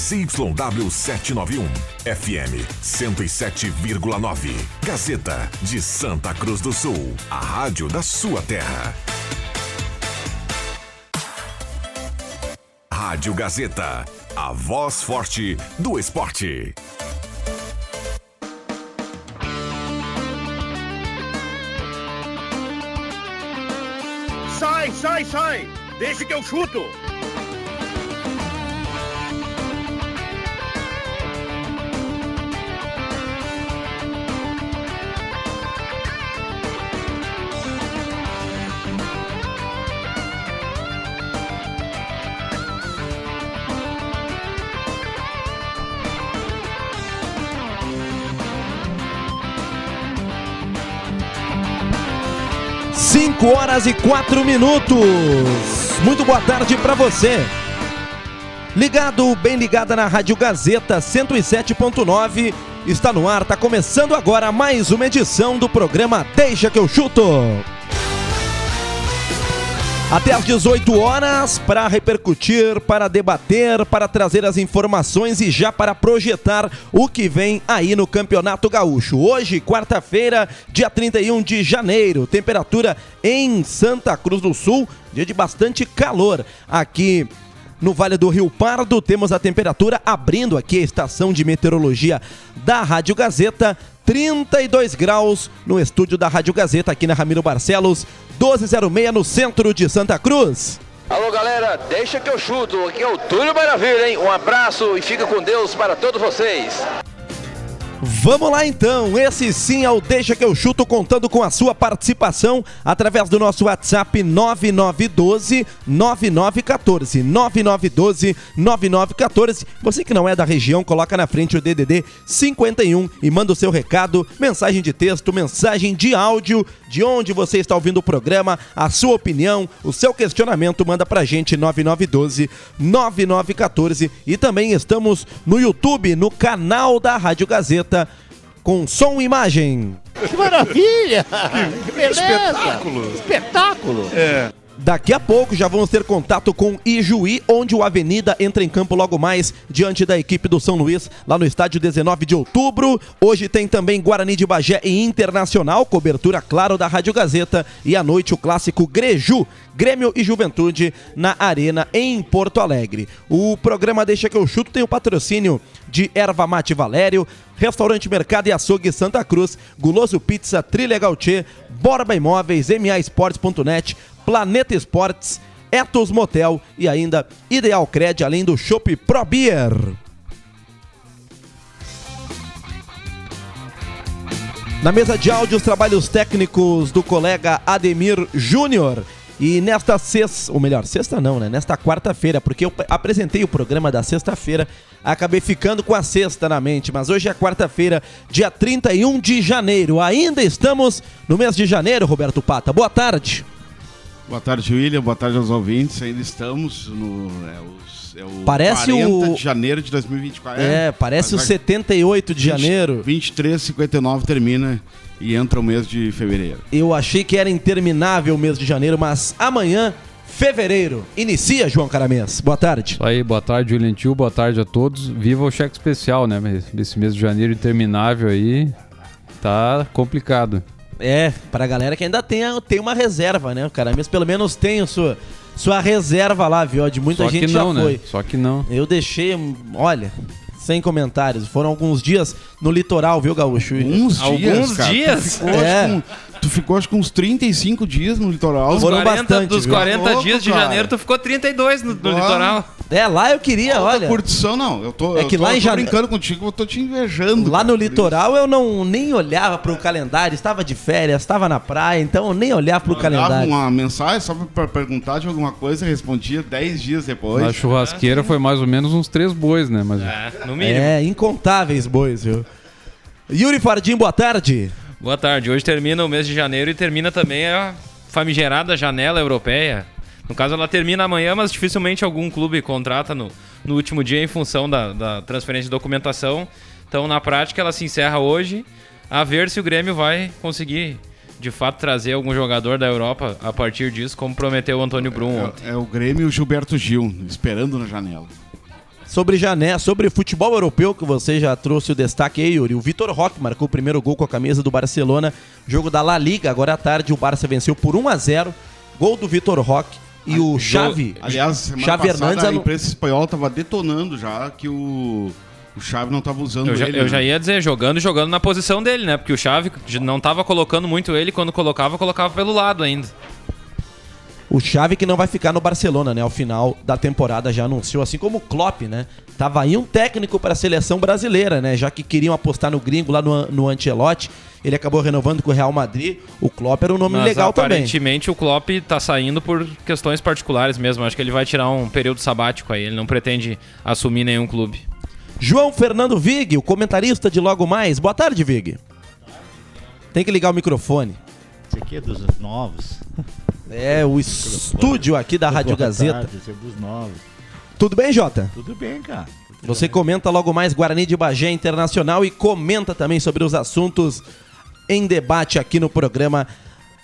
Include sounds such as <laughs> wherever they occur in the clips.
ZYW 791, FM 107,9. Gazeta de Santa Cruz do Sul, a rádio da sua terra. Rádio Gazeta, a voz forte do esporte. Sai, sai, sai! Deixa que eu chuto! Cinco horas e quatro minutos. Muito boa tarde para você. Ligado, bem ligada na Rádio Gazeta 107.9. Está no ar, está começando agora mais uma edição do programa Deixa que eu chuto. Até às 18 horas para repercutir, para debater, para trazer as informações e já para projetar o que vem aí no Campeonato Gaúcho. Hoje, quarta-feira, dia 31 de janeiro, temperatura em Santa Cruz do Sul, dia de bastante calor aqui no Vale do Rio Pardo. Temos a temperatura abrindo aqui a estação de meteorologia da Rádio Gazeta. 32 graus no estúdio da Rádio Gazeta, aqui na Ramiro Barcelos, 1206 no centro de Santa Cruz. Alô galera, deixa que eu chuto. Aqui é o Túlio Maravilha, hein? Um abraço e fica com Deus para todos vocês. Vamos lá então, esse sim é o Deixa que eu chuto, contando com a sua participação através do nosso WhatsApp 9912 9914 9912 9914. Você que não é da região, coloca na frente o DDD 51 e manda o seu recado, mensagem de texto, mensagem de áudio, de onde você está ouvindo o programa, a sua opinião, o seu questionamento, manda pra gente 9912 9914 e também estamos no YouTube, no canal da Rádio Gazeta com som e imagem. Que maravilha! Que beleza! Espetáculo! Espetáculo! É. Daqui a pouco já vamos ter contato com Ijuí, onde o Avenida entra em campo logo mais diante da equipe do São Luís, lá no estádio 19 de outubro. Hoje tem também Guarani de Bagé e Internacional, cobertura claro da Rádio Gazeta. E à noite o clássico Greju, Grêmio e Juventude na Arena em Porto Alegre. O programa Deixa que eu chuto tem o patrocínio de Erva Mate Valério, Restaurante Mercado e Açougue Santa Cruz, Guloso Pizza, Trilegal Tchê, Borba Imóveis, MAsports.net, Planeta Esportes, Etos Motel e ainda Ideal Cred, além do Shop Pro Beer. Na mesa de áudio, os trabalhos técnicos do colega Ademir Júnior. E nesta sexta, ou melhor, sexta não, né? Nesta quarta-feira, porque eu apresentei o programa da sexta-feira, acabei ficando com a sexta na mente, mas hoje é quarta-feira, dia 31 de janeiro. Ainda estamos no mês de janeiro, Roberto Pata. Boa tarde. Boa tarde, William. Boa tarde aos ouvintes. Ainda estamos no. É, os, é o Parece 40 o- de janeiro de 2024. É, parece o Mas vai- 78 de janeiro. 23, 59 termina e entra o mês de fevereiro. Eu achei que era interminável o mês de janeiro, mas amanhã, fevereiro, inicia, João Caramês. Boa tarde. Isso aí, boa tarde, William Tio, boa tarde a todos. Viva o cheque especial, né? Mas Esse mês de janeiro interminável aí tá complicado. É, pra galera que ainda tem, tem uma reserva, né? O Caramês pelo menos tem a sua, sua reserva lá, viu? De muita Só gente que não, já foi. né? Só que não. Eu deixei, olha, sem comentários. Foram alguns dias no litoral, viu, Gaúcho? Uns Alguns dias, cara. dias? Ficou, acho É. tu ficou acho que uns 35 dias no litoral. Foram 40, bastante, dos viu? 40 Louco, dias de cara. janeiro, tu ficou 32 no, no litoral. É, lá eu queria, Alta olha. curtição, não. Eu tô, É eu que tô, lá em eu tô jane- brincando contigo, eu tô te invejando. Lá cara, no por isso. litoral eu não nem olhava pro calendário, estava de férias, estava na praia, então eu nem olhava pro Mandava calendário. uma mensagem só pra perguntar de alguma coisa, respondia 10 dias depois. A churrasqueira foi mais ou menos uns três bois, né? Mas É, no mínimo. É, incontáveis bois, viu? Yuri Fardim, boa tarde. Boa tarde. Hoje termina o mês de janeiro e termina também a famigerada janela europeia. No caso, ela termina amanhã, mas dificilmente algum clube contrata no, no último dia em função da, da transferência de documentação. Então, na prática, ela se encerra hoje. A ver se o Grêmio vai conseguir, de fato, trazer algum jogador da Europa a partir disso, como prometeu o Antônio Brum ontem. É, é o Grêmio e o Gilberto Gil, esperando na janela. Sobre Jané, sobre futebol europeu, que você já trouxe o destaque aí, Yuri. O Vitor Roque marcou o primeiro gol com a camisa do Barcelona. Jogo da La Liga, agora à tarde, o Barça venceu por 1 a 0 Gol do Vitor Roque. E o Xavi, Aliás, semana Xavi passada Hernandes a imprensa espanhola tava detonando já que o, o Xavi não tava usando Eu já, ele. eu né? já ia dizer, jogando e jogando na posição dele, né? Porque o Xavi não tava colocando muito ele, quando colocava, colocava pelo lado ainda. O Xavi que não vai ficar no Barcelona, né? Ao final da temporada já anunciou, assim como o Klopp, né? Tava aí um técnico para a seleção brasileira, né? Já que queriam apostar no gringo lá no, no Ancelotti. Ele acabou renovando com o Real Madrid. O Klopp era um nome Mas legal também. aparentemente o Klopp tá saindo por questões particulares mesmo. Acho que ele vai tirar um período sabático aí. Ele não pretende assumir nenhum clube. João Fernando Vig, o comentarista de Logo Mais. Boa tarde, Vig. Tem que ligar o microfone. Esse aqui é dos novos. É, o estúdio aqui da Rádio Gazeta. Tudo bem, Jota? Tudo bem, cara. Tudo Você bem. comenta logo mais Guarani de Bagé Internacional e comenta também sobre os assuntos em debate aqui no programa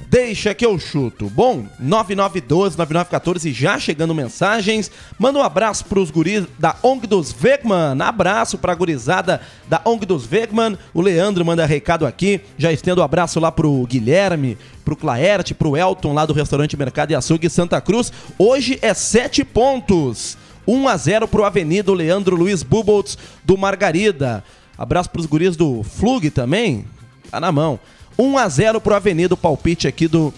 Deixa que eu chuto. Bom, 9912-9914 já chegando mensagens. Manda um abraço pros guris da ONG dos Vegman. Abraço pra gurizada da ONG dos Vegman. O Leandro manda recado aqui. Já estendo um abraço lá pro Guilherme, pro Claerte, pro Elton lá do restaurante Mercado e Açougue Santa Cruz. Hoje é sete pontos. 1 a 0 pro Avenida Leandro Luiz Buboltz do Margarida. Abraço pros guris do Flug também. Tá na mão. 1 a 0 pro Avenida, o palpite aqui do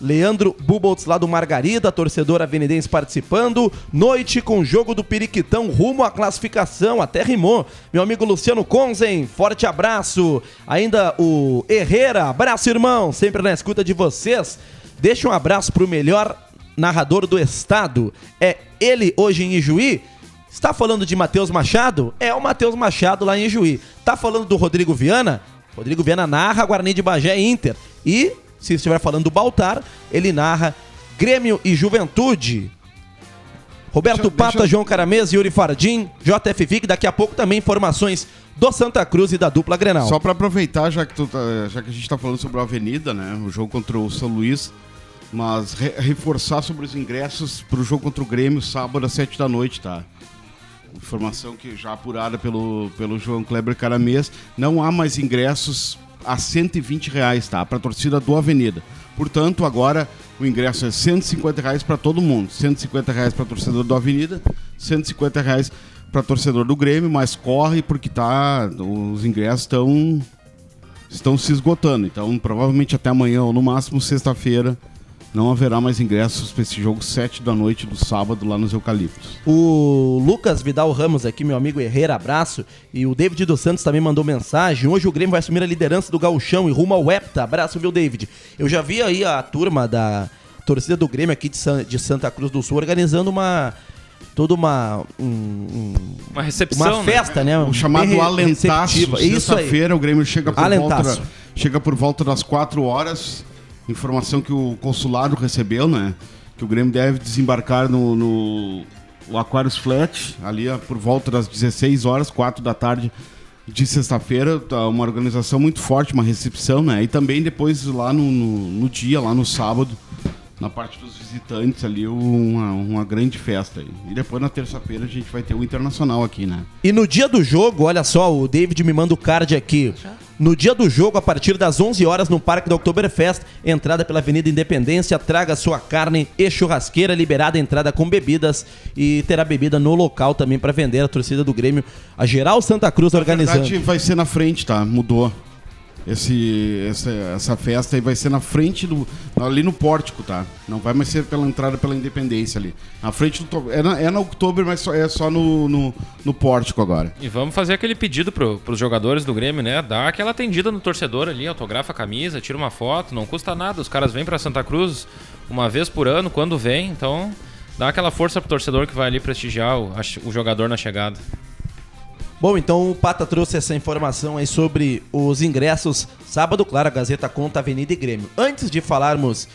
Leandro Buboltz lá do Margarida, torcedor avenidense participando. Noite com jogo do Periquitão rumo à classificação, até rimou. Meu amigo Luciano Conzen, forte abraço. Ainda o Herrera, abraço irmão, sempre na escuta de vocês. Deixa um abraço pro melhor narrador do estado. É ele hoje em Ijuí. Está falando de Matheus Machado? É o Matheus Machado lá em Ijuí. Tá falando do Rodrigo Viana? Rodrigo Viana narra Guarani de Bagé e Inter. E, se estiver falando do Baltar, ele narra Grêmio e Juventude. Roberto Deixa- Pata, deixa- João Caramês, Yuri Fardim, JF Vic, daqui a pouco também informações do Santa Cruz e da dupla Grenal. Só pra aproveitar, já que, tá- já que a gente tá falando sobre a Avenida, né? O jogo contra o São Luís. Mas re- reforçar sobre os ingressos pro jogo contra o Grêmio, sábado às 7 da noite, tá? Informação que já apurada pelo, pelo João Kleber Caramês. Não há mais ingressos a 120 reais, tá? Pra torcida do Avenida. Portanto, agora o ingresso é 150 reais pra todo mundo. 150 reais pra torcedor do Avenida, 150 reais pra torcedor do Grêmio, mas corre porque tá. Os ingressos estão estão se esgotando. Então, provavelmente até amanhã ou no máximo sexta-feira não haverá mais ingressos para esse jogo 7 da noite do sábado lá nos Eucaliptos. O Lucas Vidal Ramos aqui, meu amigo Herrera, abraço. E o David dos Santos também mandou mensagem. Hoje o Grêmio vai assumir a liderança do Gauchão e rumo ao Hepta. Abraço, viu, David? Eu já vi aí a turma da torcida do Grêmio aqui de, San- de Santa Cruz do Sul organizando uma... Toda uma... um- um- Uma recepção, uma né? festa, né? O chamado Bem Alentaço. Sexta-feira o Grêmio chega por, Alentaço. volta, chega por volta das 4 horas. Informação que o consulado recebeu, né? Que o Grêmio deve desembarcar no, no o Aquarius Flat, ali por volta das 16 horas, 4 da tarde de sexta-feira. Tá uma organização muito forte, uma recepção, né? E também depois lá no, no, no dia, lá no sábado, na parte dos visitantes ali, uma, uma grande festa aí. E depois na terça-feira a gente vai ter o Internacional aqui, né? E no dia do jogo, olha só, o David me manda o card aqui. No dia do jogo, a partir das 11 horas, no Parque do Oktoberfest, entrada pela Avenida Independência, traga sua carne e churrasqueira, liberada a entrada com bebidas e terá bebida no local também para vender a torcida do Grêmio, a Geral Santa Cruz Na organizando. verdade, vai ser na frente, tá? Mudou. Esse, essa, essa festa aí vai ser na frente do. ali no pórtico, tá? Não vai mais ser pela entrada pela independência ali. Na frente do. É na, é na Oktober, mas só, é só no, no, no pórtico agora. E vamos fazer aquele pedido pro, pros jogadores do Grêmio, né? Dá aquela atendida no torcedor ali, autografa a camisa, tira uma foto, não custa nada. Os caras vêm pra Santa Cruz uma vez por ano, quando vem, então dá aquela força pro torcedor que vai ali prestigiar o, o jogador na chegada. Bom, então o Pata trouxe essa informação aí sobre os ingressos. Sábado, claro, a Gazeta conta Avenida e Grêmio. Antes de falarmos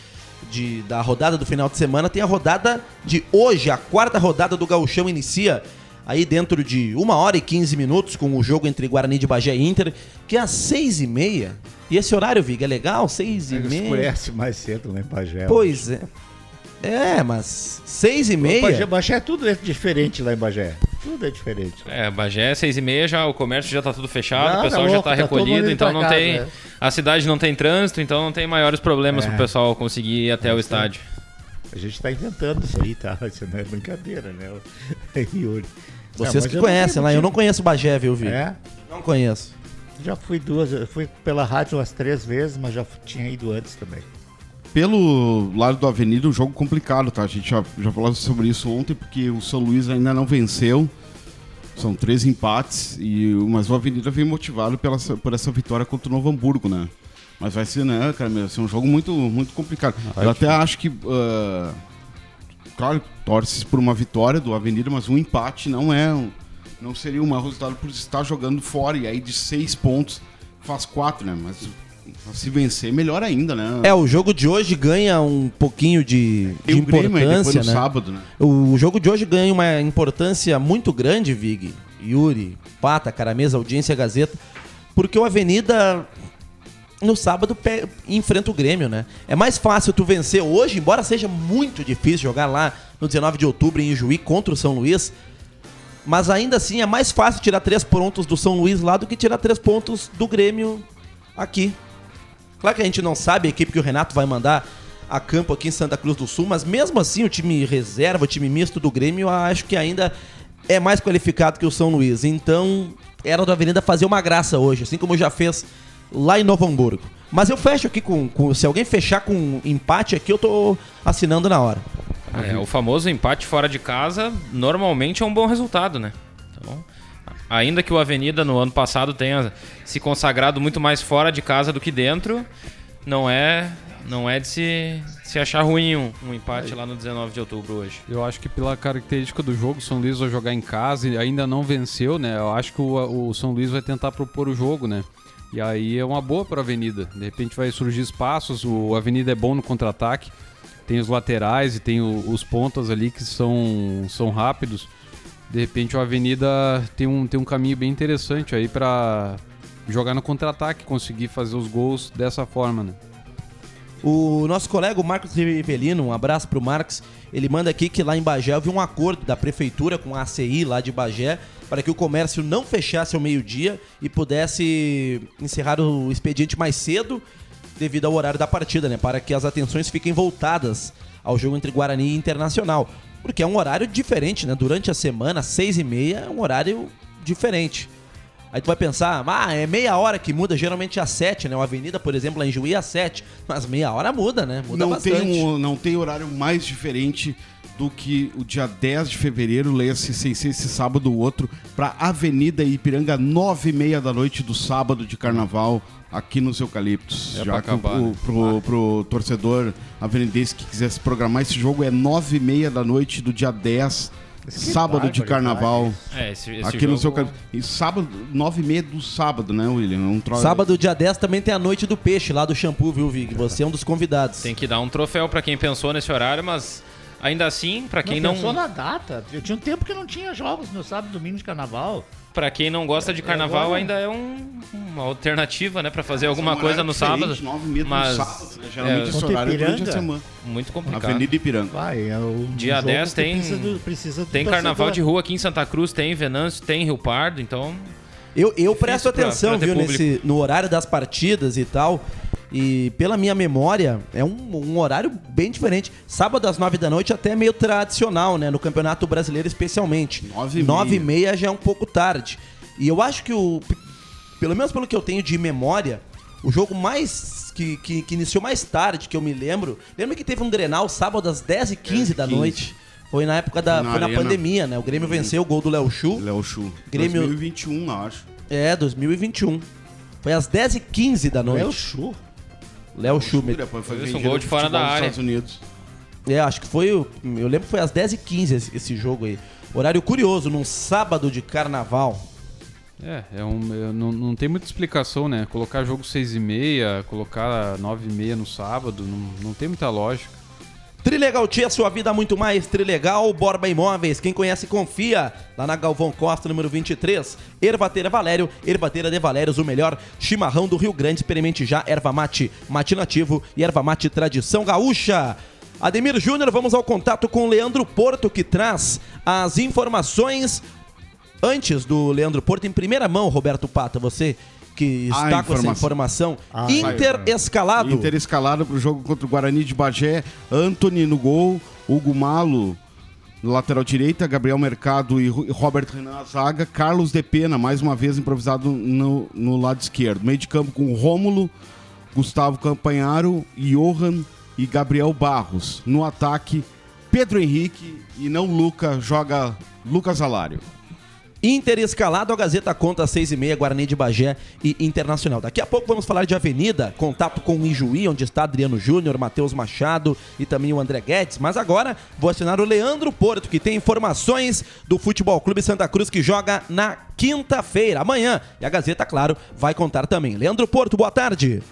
de, da rodada do final de semana, tem a rodada de hoje. A quarta rodada do Gauchão inicia aí dentro de uma hora e 15 minutos com o jogo entre Guarani de Bagé e Inter, que é às seis e meia. E esse horário, Viga, é legal? Seis e meia? Escurece mais cedo em Bagé. Pois é. É, mas seis e Bagé, meia... Bagé é tudo diferente lá em Bagé. Tudo é diferente. É, Bagé, seis e meia já, o comércio já tá tudo fechado, Não, o pessoal tá já louco, tá tá mundo recolhido, então não casa, tem. né? A cidade não tem trânsito, então não tem maiores problemas É. pro pessoal conseguir ir até o estádio. A gente tá inventando isso aí, tá? <laughs> Isso não é brincadeira, né? <laughs> Yuri. Vocês É, que conhecem lá, eu não conheço Bagé, viu, Vig? É? Não conheço. Já fui duas, eu fui pela rádio umas três vezes, mas já tinha ido antes também. Pelo lado do Avenida, um jogo complicado, tá? A gente já, já falou sobre isso ontem, porque o São Luís ainda não venceu. São três empates, e, mas o Avenida vem motivado pela, por essa vitória contra o Novo Hamburgo, né? Mas vai ser, né, cara, vai ser um jogo muito, muito complicado. Eu até acho que. ah, claro, torce por uma vitória do Avenida, mas um empate não é. um- não seria um resultado por estar jogando fora. E aí de seis pontos faz quatro, né? Mas se vencer, melhor ainda, né? É, o jogo de hoje ganha um pouquinho de, de importância, né? sábado, né? O jogo de hoje ganha uma importância muito grande, Vig, Yuri, Pata, Caramesa, Audiência Gazeta, porque o Avenida no sábado enfrenta o Grêmio, né? É mais fácil tu vencer hoje, embora seja muito difícil jogar lá no 19 de outubro em Juí contra o São Luís, mas ainda assim é mais fácil tirar três pontos do São Luís lá do que tirar três pontos do Grêmio aqui. Claro que a gente não sabe a equipe que o Renato vai mandar a campo aqui em Santa Cruz do Sul, mas mesmo assim o time reserva, o time misto do Grêmio, acho que ainda é mais qualificado que o São Luís. Então, era do Avenida fazer uma graça hoje, assim como já fez lá em Novo Hamburgo. Mas eu fecho aqui com, com- Se alguém fechar com empate aqui, eu tô assinando na hora. É, o famoso empate fora de casa normalmente é um bom resultado, né? Então, ainda que o Avenida no ano passado tenha se consagrado muito mais fora de casa do que dentro, não é não é de se, se achar ruim um, um empate lá no 19 de outubro hoje. Eu acho que pela característica do jogo, o São Luís vai jogar em casa e ainda não venceu, né? Eu acho que o, o São Luís vai tentar propor o jogo, né? E aí é uma boa para a Avenida. De repente vai surgir espaços, o Avenida é bom no contra-ataque, tem os laterais e tem o- os pontas ali que são, são rápidos. De repente o Avenida tem um, tem um caminho bem interessante aí para jogar no contra-ataque, conseguir fazer os gols dessa forma, né? O nosso colega o Marcos Rivelino, um abraço pro Marcos, ele manda aqui que lá em Bagé houve um acordo da prefeitura com a ACI lá de Bagé para que o comércio não fechasse ao meio-dia e pudesse encerrar o expediente mais cedo devido ao horário da partida, né? Para que as atenções fiquem voltadas ao jogo entre Guarani e Internacional. Porque é um horário diferente, né? Durante a semana, seis e meia, é um horário diferente. Aí tu vai pensar, ah, é meia hora que muda, geralmente é às sete, né? Uma avenida, por exemplo, lá em Juí é às sete. Mas meia hora muda, né? Muda Não bastante. tem, um, não tem horário mais diferente do que o dia 10 de fevereiro, leia-se sem ser esse sábado ou outro, para Avenida Ipiranga, nove e meia da noite do sábado de carnaval, aqui nos Eucaliptos. É Já pra que o- acabar, o- né? pro, pro torcedor avenidense que quiser se programar, esse jogo é nove e meia da noite do dia 10, sábado de carnaval. É, esse, esse Aqui jogo... nos Eucaliptos. E sábado, nove e meia do sábado, né, William? É um tro... Sábado, dia 10, também tem a noite do peixe lá do shampoo, viu, Vig? Você é um dos convidados. Tem que dar um troféu pra quem pensou nesse horário, mas ainda assim, pra quem não, pensou na data. Eu tinha um tempo que não tinha jogos no sábado e domingo de carnaval. para quem não gosta de carnaval, agora- ainda é um- uma alternativa, né, para fazer alguma É um coisa no sábado. Nove e meia mas do sábado. né? Geralmente é, esse Contra horário é durante a Ipiranga? semana. muito complicado. Avenida Ipiranga. Vai, é o Dia jogo 10 que tem- Precisa do, precisa do Tem carnaval de rua aqui em Santa Cruz, tem Venâncio, tem Rio Pardo, então Eu, eu presto pra- atenção, pra ter viu, público. nesse, no horário das partidas e tal. E pela minha memória, é um, um horário bem diferente. Sábado às nove da noite até é meio tradicional, né? No Campeonato Brasileiro especialmente. Nove e Nove e meia. meia já é um pouco tarde. E eu acho que o... Pelo menos pelo que eu tenho de memória, o jogo mais... Que, que, que iniciou mais tarde, que eu me lembro... Lembra que teve um Grenal sábado às 10 e 15 da 15. noite? Foi na época da... Na foi na pandemia, né? O Grêmio venceu o gol do Léo Chu. Léo Chu. Grêmio- 2021, eu acho. É, 2021. Foi às 10h15 da É noite. Chu. Léo Schumer. Depois foi Isso, um gol de fora da dos área. Estados Unidos. É, acho que foi. Eu lembro que foi às 10h15 esse, esse jogo aí. Horário curioso, num sábado de carnaval. É, é um, é, não, não tem muita explicação, né? Colocar jogo 6 e meia, colocar 9 e meia no sábado, não, não tem muita lógica. Trilegal Tia, sua vida muito mais. Trilegal, Borba Imóveis. Quem conhece, confia. Lá na Galvão Costa, número 23. Ervateira Valério. Ervateira de Valérios, o melhor chimarrão do Rio Grande. Experimente já erva mate, mate nativo e erva mate tradição gaúcha. Ademir Júnior, vamos ao contato com o Leandro Porto, que traz as informações antes do Leandro Porto, em primeira mão, Roberto Pata, você que Ah, está com essa informação. Ah, Inter escalado. Inter escalado para o jogo contra o Guarani de Bagé. Anthony no gol, Hugo Malo no lateral direita, Gabriel Mercado e Robert Renan na zaga, Carlos De Pena, mais uma vez improvisado no, no lado esquerdo. Meio de campo com Rômulo, Gustavo Campanharo, Johan e Gabriel Barros. No ataque, Pedro Henrique e não Luca, joga Lucas Alário. Inter escalado, a Gazeta conta às seis e meia, Guarani de Bagé e Internacional. Daqui a pouco vamos falar de Avenida, contato com o Ijuí, onde está Adriano Júnior, Matheus Machado e também o André Guedes. Mas agora vou acionar o Leandro Porto, que tem informações do Futebol Clube Santa Cruz, que joga na quinta-feira, amanhã. E a Gazeta, claro, vai contar também. Leandro Porto, boa tarde.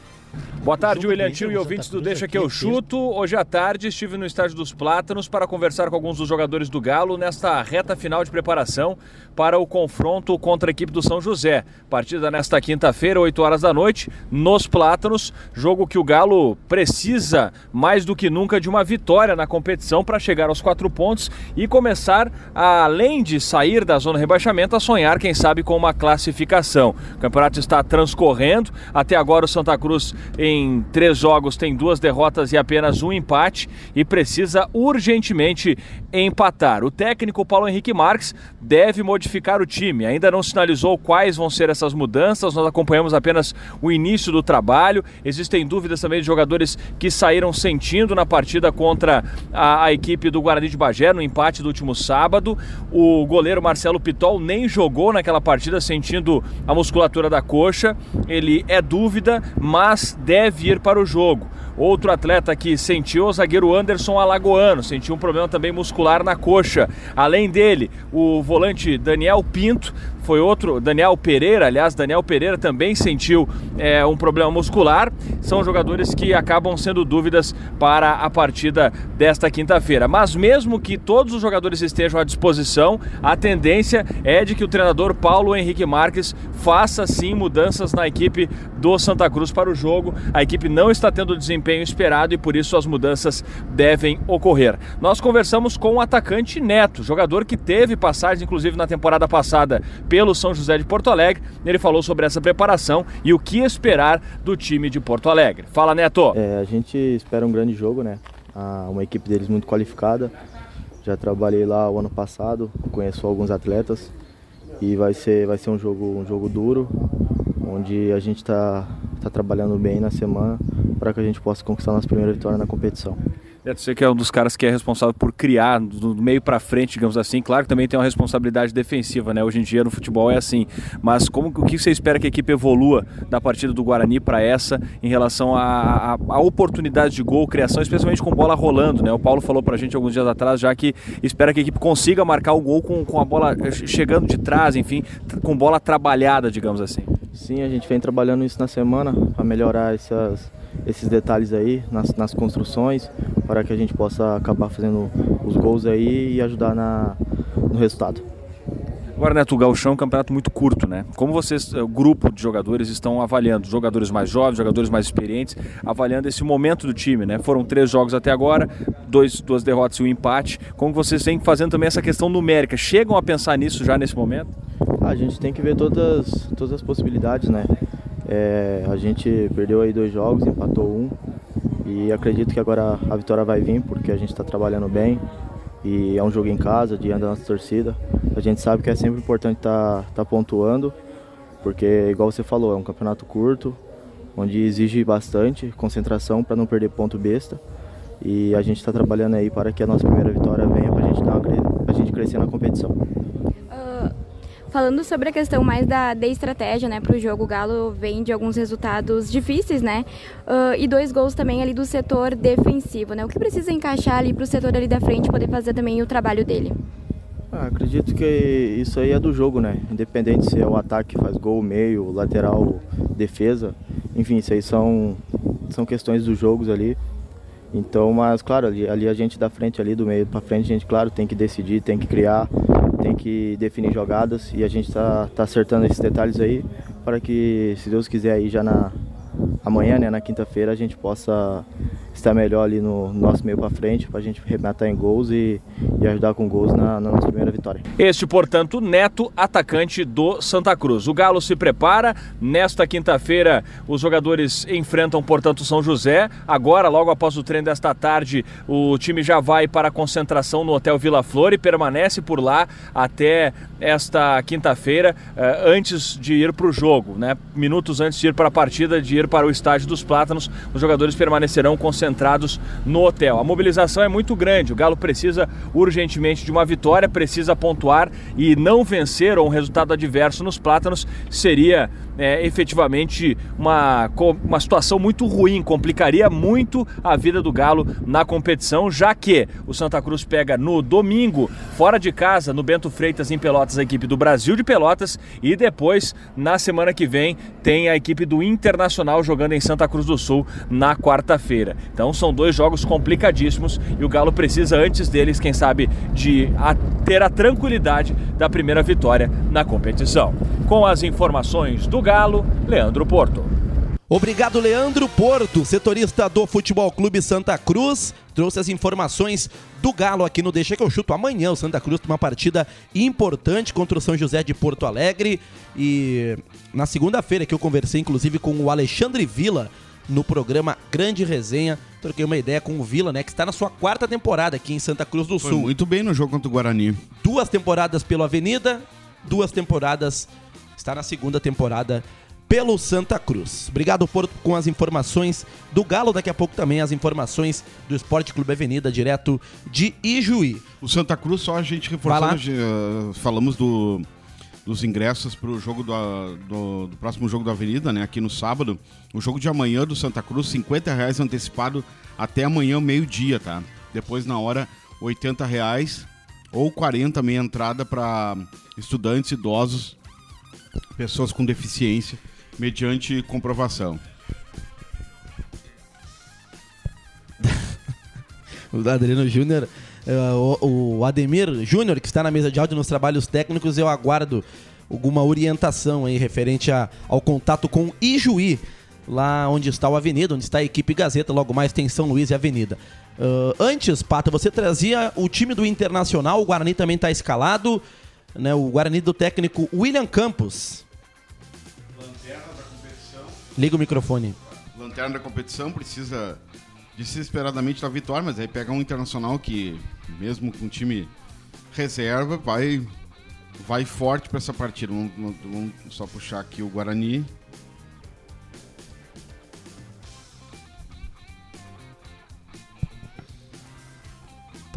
Boa tarde, William Tio e no ouvintes do Deixa que eu chuto. Hoje à tarde estive no Estádio dos Plátanos para conversar com alguns dos jogadores do Galo nesta reta final de preparação para o confronto contra a equipe do São José. Partida nesta quinta-feira, 8 horas da noite, nos Plátanos. Jogo que o Galo precisa mais do que nunca de uma vitória na competição para chegar aos quatro pontos e começar, a, além de sair da zona de rebaixamento, a sonhar, quem sabe, com uma classificação. O campeonato está transcorrendo. Até agora o Santa Cruz em três jogos tem duas derrotas e apenas um empate e precisa urgentemente empatar. O técnico Paulo Henrique Marques deve modificar o time. Ainda não sinalizou quais vão ser essas mudanças. Nós acompanhamos apenas o início do trabalho. Existem dúvidas também de jogadores que saíram sentindo na partida contra a, a equipe do Guarani de Bagé no empate do último sábado. O goleiro Marcelo Pitol nem jogou naquela partida sentindo a musculatura da coxa. Ele é dúvida, mas deve ir para o jogo. Outro atleta que sentiu o zagueiro Anderson Alagoano, sentiu um problema também muscular na coxa. Além dele, o volante Daniel Pinto foi outro, Daniel Pereira, aliás, Daniel Pereira também sentiu é, um problema muscular. São jogadores que acabam sendo dúvidas para a partida desta quinta-feira. Mas mesmo que todos os jogadores estejam à disposição, a tendência é de que o treinador Paulo Henrique Marques faça sim mudanças na equipe do Santa Cruz para o jogo. A equipe não está tendo o desempenho esperado e por isso as mudanças devem ocorrer. Nós conversamos com o atacante Neto, jogador que teve passagem inclusive na temporada passada pelo São José de Porto Alegre. Ele falou sobre essa preparação e o que esperar do time de Porto Alegre. Fala, Neto. É, a gente espera um grande jogo, né? Uma equipe deles muito qualificada. Já trabalhei lá o ano passado, conheço alguns atletas e vai ser, vai ser um jogo, um jogo duro, onde a gente está tá trabalhando bem na semana para que a gente possa conquistar nossa primeira vitória na competição. Você que é um dos caras que é responsável por criar do meio para frente, digamos assim. Claro que também tem uma responsabilidade defensiva, né? Hoje em dia no futebol é assim. Mas como o que você espera que a equipe evolua da partida do Guarani para essa em relação à, oportunidade de gol, criação, especialmente com bola rolando, né? O Paulo falou pra gente alguns dias atrás já que espera que a equipe consiga marcar o gol com, com a bola chegando de trás, enfim, com bola trabalhada, digamos assim. Sim, a gente vem trabalhando isso na semana para melhorar essas, esses detalhes aí nas, nas construções, para que a gente possa acabar fazendo os gols aí e ajudar na, no resultado. Agora, Neto, o Gauchão é um campeonato muito curto, né? Como vocês, o grupo de jogadores, estão avaliando, jogadores mais jovens, jogadores mais experientes, avaliando esse momento do time, né? Foram três jogos até agora, dois, duas derrotas e um empate. Como vocês vêm fazendo também essa questão numérica? Chegam a pensar nisso já nesse momento? A gente tem que ver todas, todas as possibilidades, né? É, a gente perdeu aí dois jogos, empatou um e acredito que agora a vitória vai vir porque a gente está trabalhando bem e é um jogo em casa, diante da nossa torcida. A gente sabe que é sempre importante estar tá, tá pontuando porque, igual você falou, é um campeonato curto onde exige bastante concentração para não perder ponto besta e a gente está trabalhando aí para que a nossa primeira vitória venha para gente, a gente crescer na competição. Falando sobre a questão mais da, da estratégia, né, para o jogo, o Galo vem de alguns resultados difíceis, né, uh, e dois gols também ali do setor defensivo, né, o que precisa encaixar ali para o setor ali da frente poder fazer também o trabalho dele? Ah, acredito que isso aí é do jogo, né, independente se é o ataque que faz gol, meio, lateral, defesa, enfim, isso aí são, são questões dos jogos ali, então, mas claro, ali, ali a gente da frente, ali do meio para frente, a gente, claro, tem que decidir, tem que criar, tem que definir jogadas e a gente está tá acertando esses detalhes aí para que, se Deus quiser, aí já na amanhã, né, na quinta-feira, a gente possa estar melhor ali no nosso meio para frente, para a gente rematar em gols e, e ajudar com gols na, na, nossa primeira vitória. Este, portanto, Neto, atacante do Santa Cruz. O Galo se prepara. Nesta quinta-feira, os jogadores enfrentam, portanto, São José. Agora, logo após o treino desta tarde, o time já vai para a concentração no Hotel Vila Flor e permanece por lá até esta quinta-feira, eh, antes de ir para o jogo, né? Minutos antes de ir para a partida, de ir para o estádio dos Plátanos, os jogadores permanecerão concentrados no hotel. A mobilização é muito grande, o Galo precisa urgentemente de uma vitória, precisa pontuar e não vencer ou um resultado adverso nos Plátanos seria é, efetivamente uma, uma situação muito ruim, complicaria muito a vida do Galo na competição, já que o Santa Cruz pega no domingo, fora de casa, no Bento Freitas, em Pelotas, a equipe do Brasil de Pelotas, e depois, na semana que vem, tem a equipe do Internacional jogando em Santa Cruz do Sul na quarta-feira. Então são dois jogos complicadíssimos e o Galo precisa, antes deles, quem sabe, de a, ter a tranquilidade da primeira vitória na competição. Com as informações do Galo, Leandro Porto. Obrigado, Leandro Porto, setorista do Futebol Clube Santa Cruz. Trouxe as informações do Galo aqui no Deixa que eu chuto. Amanhã o Santa Cruz tem uma partida importante contra o São José de Porto Alegre. E na segunda-feira que eu conversei, inclusive, com o Alexandre Vila no programa Grande Resenha. Troquei uma ideia com o Vila, né? Que está na sua quarta temporada aqui em Santa Cruz do Foi Sul. muito bem no jogo contra o Guarani. Duas temporadas pelo Avenida, duas temporadas. Está na segunda temporada pelo Santa Cruz. Obrigado por com as informações do Galo, daqui a pouco também as informações do Esporte Clube Avenida, direto de Ijuí. O Santa Cruz, só a gente reforçando, uh, falamos do, dos ingressos para o jogo do, do, do próximo jogo da Avenida, né? Aqui no sábado. O jogo de amanhã do Santa Cruz, 50 reais antecipado até amanhã, meio-dia, tá? Depois, na hora, 80 reais ou 40 meia entrada para estudantes, idosos, pessoas com deficiência, mediante comprovação. <laughs> O Adriano Júnior, eh, o, Ademir Júnior, que está na mesa de áudio nos trabalhos técnicos, eu aguardo alguma orientação aí referente a- ao contato com Ijuí, lá onde está o Avenida, onde está a equipe Gazeta, logo mais tem São Luís e Avenida. Ah, antes, Pata, você trazia o time do Internacional, o Guarani também está escalado, né, o Guarani do técnico William Campos. Liga o microfone. Lanterna da competição precisa desesperadamente da vitória, mas aí pega um internacional que, mesmo com time reserva, vai, vai forte para essa partida. Vamos- vamos só puxar aqui o Guarani.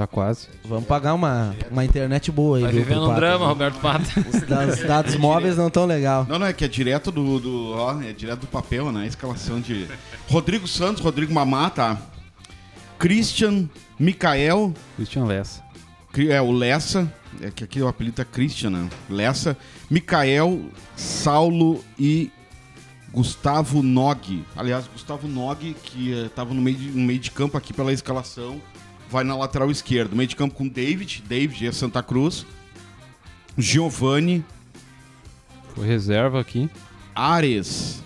Tá quase. Vamos pagar uma, uma internet boa aí. Vai viu, vivendo um drama? Roberto Pata. Os da- os dados móveis não tão legal. Não, não, é que é direto do, do ó, é direto do papel, né? A escalação de Rodrigo Santos, Rodrigo Mamá, tá? Christian, Mikael, Christian Lessa. É, o Lessa, é que aqui o apelido é Christian, né? Lessa, Mikael, Saulo e Gustavo Nog. Aliás, Gustavo Nog, que estava no, meio de- no meio de campo aqui pela escalação, vai na lateral esquerda. Meio de campo com David, David é Santa Cruz, Giovanni, Foi reserva aqui. Ares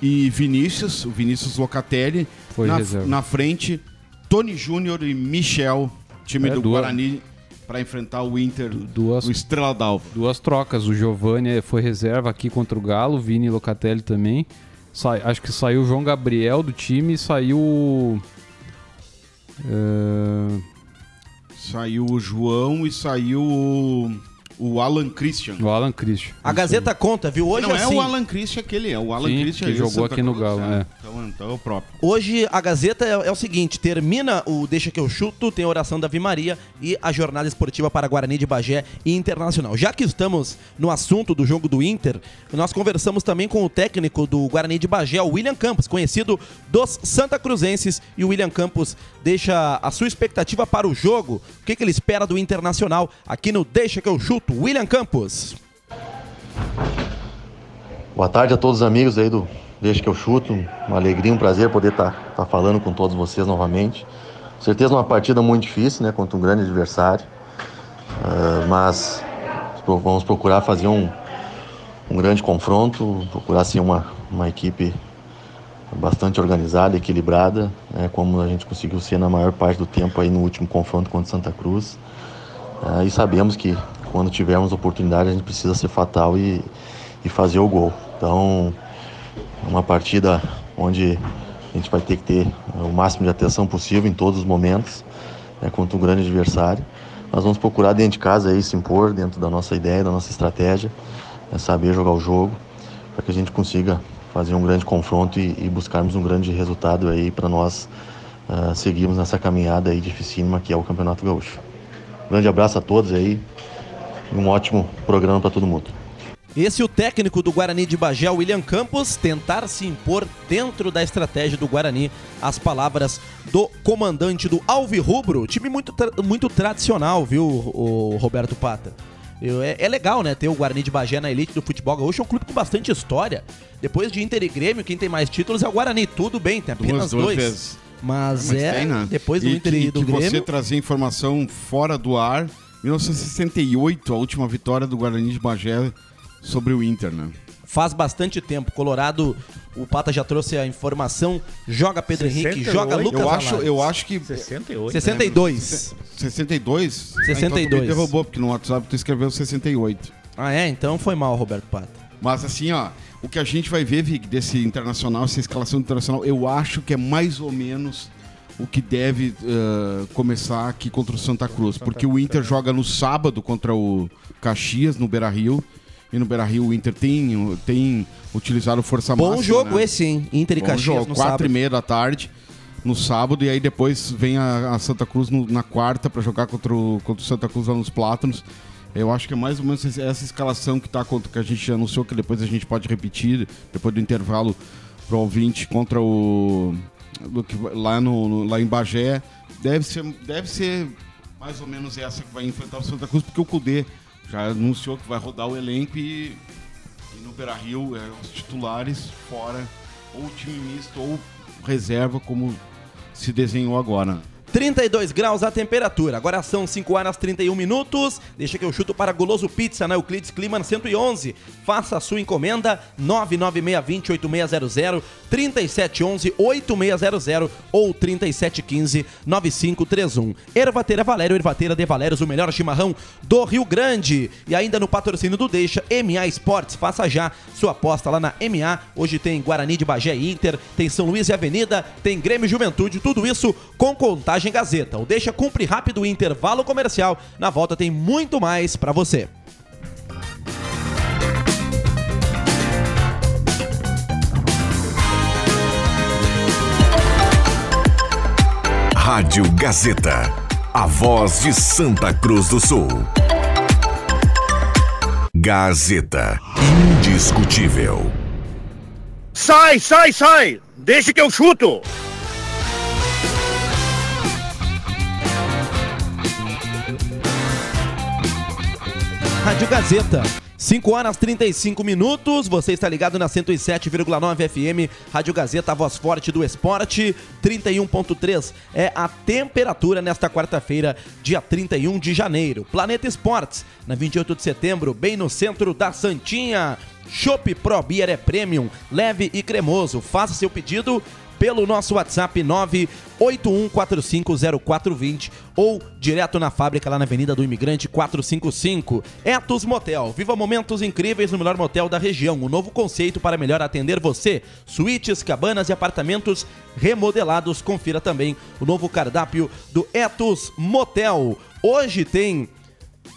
e Vinícius, o Vinícius Locatelli. Foi na, reserva. na frente, Tony Júnior e Michel, time É, do duas- Guarani, para enfrentar o Inter Duas, do Estrela d'Alva. duas trocas. O Giovanni foi reserva aqui contra o Galo, o Vini Locatelli também. Sai- acho que saiu o João Gabriel do time e saiu. Eh, Saiu o João e saiu o, o Alan Christian. o Alan Christian. A Gazeta conta, viu? Hoje Não assim. é o Alan Christian aquele, é o Alan Sim, Christian. que jogou Santa aqui no Cruz, Galo, né? é. Então, então é o próprio. Hoje a Gazeta é, é o seguinte: termina o Deixa que eu chuto, tem a oração da Vimaria e a jornada esportiva para Guarani de Bagé e Internacional. Já que estamos no assunto do jogo do Inter, nós conversamos também com o técnico do Guarani de Bagé, o William Campos, conhecido dos Santa Cruzenses. E o William Campos deixa a sua expectativa para o jogo. O que, que ele espera do Internacional aqui no Deixa que eu chuto, William Campos. Boa tarde a todos os amigos aí do Deixa que eu chuto. Uma alegria, um prazer poder estar falando com todos vocês novamente. Com certeza uma partida muito difícil, né? Contra um grande adversário. Ah, mas vamos procurar fazer um, um grande confronto, procurar ser uma, uma equipe bastante organizada, equilibrada, né, como a gente conseguiu ser na maior parte do tempo aí no último confronto contra Santa Cruz. É, e sabemos que quando tivermos oportunidade a gente precisa ser fatal e, e fazer o gol. Então, é uma partida onde a gente vai ter que ter o máximo de atenção possível em todos os momentos, né, contra um grande adversário. Nós vamos procurar dentro de casa aí se impor dentro da nossa ideia, da nossa estratégia, é saber jogar o jogo, para que a gente consiga fazer um grande confronto e, e buscarmos um grande resultado aí para nós uh, seguirmos nessa caminhada aí dificílima que é o Campeonato Gaúcho. Grande abraço a todos aí e um ótimo programa para todo mundo. Esse o técnico do Guarani de Bagé, William Campos, tentar se impor dentro da estratégia do Guarani. As palavras do comandante do Alvirrubro, time muito, tra muito tradicional, viu, o Roberto Pata? Eu, é, é, legal, né, ter o Guarani de Bagé na elite do futebol gaúcho, é um clube com bastante história. Depois de Inter e Grêmio, quem tem mais títulos é o Guarani, tudo bem, tem apenas duas, dois. Vezes. Mas, mas é, tem, né? depois do e Inter e, e do que Grêmio... você trazer informação fora do ar, 1968, a última vitória do Guarani de Bagé sobre o Inter, né? Faz bastante tempo. Colorado, o Pata já trouxe a informação. Joga Pedro 68? Henrique, joga Lucas eu acho, eu acho que 68. 62. Né? 62? 62. Ah, então me derrubou porque no WhatsApp tu escreveu 68. Ah, é? Então foi mal, Roberto Pata. Mas assim, ó, o que a gente vai ver, Vig, desse internacional, essa escalação internacional, eu acho que é mais ou menos o que deve uh, começar aqui contra o Santa Cruz. Porque o Inter joga no sábado contra o Caxias, no Beira Rio. E no Beira Rio o Inter tem, tem utilizado força Bom máxima. Bom jogo né? esse, hein? Inter e Bom Caxias jogo, no quatro e meia da tarde no sábado e aí depois vem a, a Santa Cruz no, na quarta para jogar contra o, contra o Santa Cruz lá nos Plátanos. Eu acho que é mais ou menos essa escalação que, tá, que a gente anunciou, que depois a gente pode repetir, depois do intervalo pro ouvinte contra o. lá, no, no, lá em Bagé. Deve ser, deve ser mais ou menos essa que vai enfrentar o Santa Cruz, porque o Cudê já anunciou que vai rodar o elenco e, e no Beira Rio é, os titulares fora, ou time misto, ou reserva, como se desenhou agora. 32 graus a temperatura. Agora são 5 horas 31 minutos. Deixa que eu chuto para Goloso Pizza na Euclides Clima 111. Faça a sua encomenda 996208600, 3711-8600 ou 3715-9531. Ervateira Valério, Ervateira de Valérios, o melhor chimarrão do Rio Grande. E ainda no patrocínio do Deixa, MA Esportes. Faça já sua aposta lá na MA. Hoje tem Guarani de Bagé Inter, tem São Luís e Avenida, tem Grêmio Juventude, tudo isso com contagem Gazeta. O Deixa cumpre rápido o intervalo comercial. Na volta tem muito mais para você. Rádio Gazeta, a voz de Santa Cruz do Sul. Gazeta, indiscutível. Sai, sai, sai! Deixa que eu chuto! Rádio Gazeta. 5 horas 35 minutos, você está ligado na 107,9 FM, Rádio Gazeta, voz forte do esporte, 31.3 é a temperatura nesta quarta-feira, dia 31 de janeiro. Planeta Esportes, na 28 de setembro, bem no centro da Santinha. Chopp Pro Beer é premium, leve e cremoso. Faça seu pedido pelo nosso WhatsApp 981450420 ou direto na fábrica lá na Avenida do Imigrante 455. Etos Motel. Viva momentos incríveis no melhor motel da região. Um novo conceito para melhor atender você. Suítes, cabanas e apartamentos remodelados. Confira também o novo cardápio do Etos Motel. Hoje tem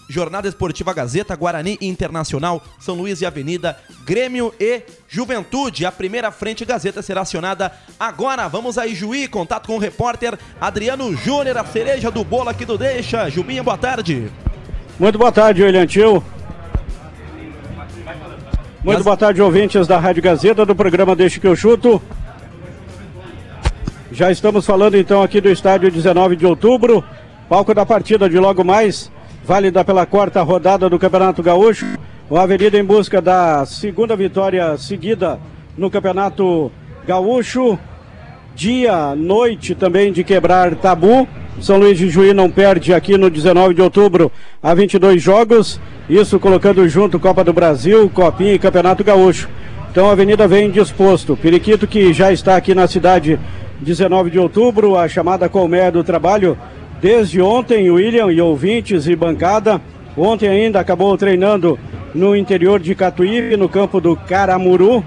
Jornada Esportiva Gazeta, Guarani Internacional, São Luís e Avenida, Grêmio e Juventude. A primeira frente Gazeta será acionada agora. Vamos aí, Juí, contato com o repórter Adriano Júnior, a cereja do bolo aqui do Deixa. Jubinha, boa tarde. Muito boa tarde, William Tio. Muito boa tarde, ouvintes da Rádio Gazeta, do programa Deixa que eu chuto. Já estamos falando então aqui do estádio 19 de outubro, palco da partida de logo mais válida pela quarta rodada do Campeonato Gaúcho. O Avenida em busca da segunda vitória seguida no Campeonato Gaúcho. Dia, noite também de quebrar tabu. São Luís de Juí não perde aqui no 19 de outubro a 22 jogos. Isso colocando junto Copa do Brasil, Copinha e Campeonato Gaúcho. Então a Avenida vem disposto. Periquito que já está aqui na cidade 19 de outubro, a chamada Colmeia do Trabalho. Desde ontem, William e ouvintes e bancada. Ontem ainda acabou treinando no interior de Catuípe, no campo do Caramuru,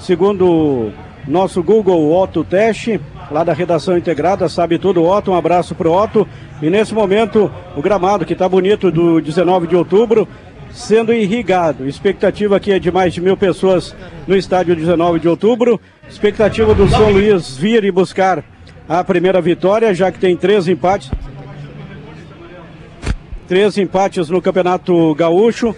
segundo nosso Google Otto Teste, lá da redação integrada, sabe tudo, Otto, um abraço pro Otto. E nesse momento, o gramado que está bonito do 19 de outubro, sendo irrigado. Expectativa aqui é de mais de mil pessoas no estádio 19 de outubro. Expectativa do São Luís vir e buscar a primeira vitória, já que tem três empates. Três empates no Campeonato Gaúcho.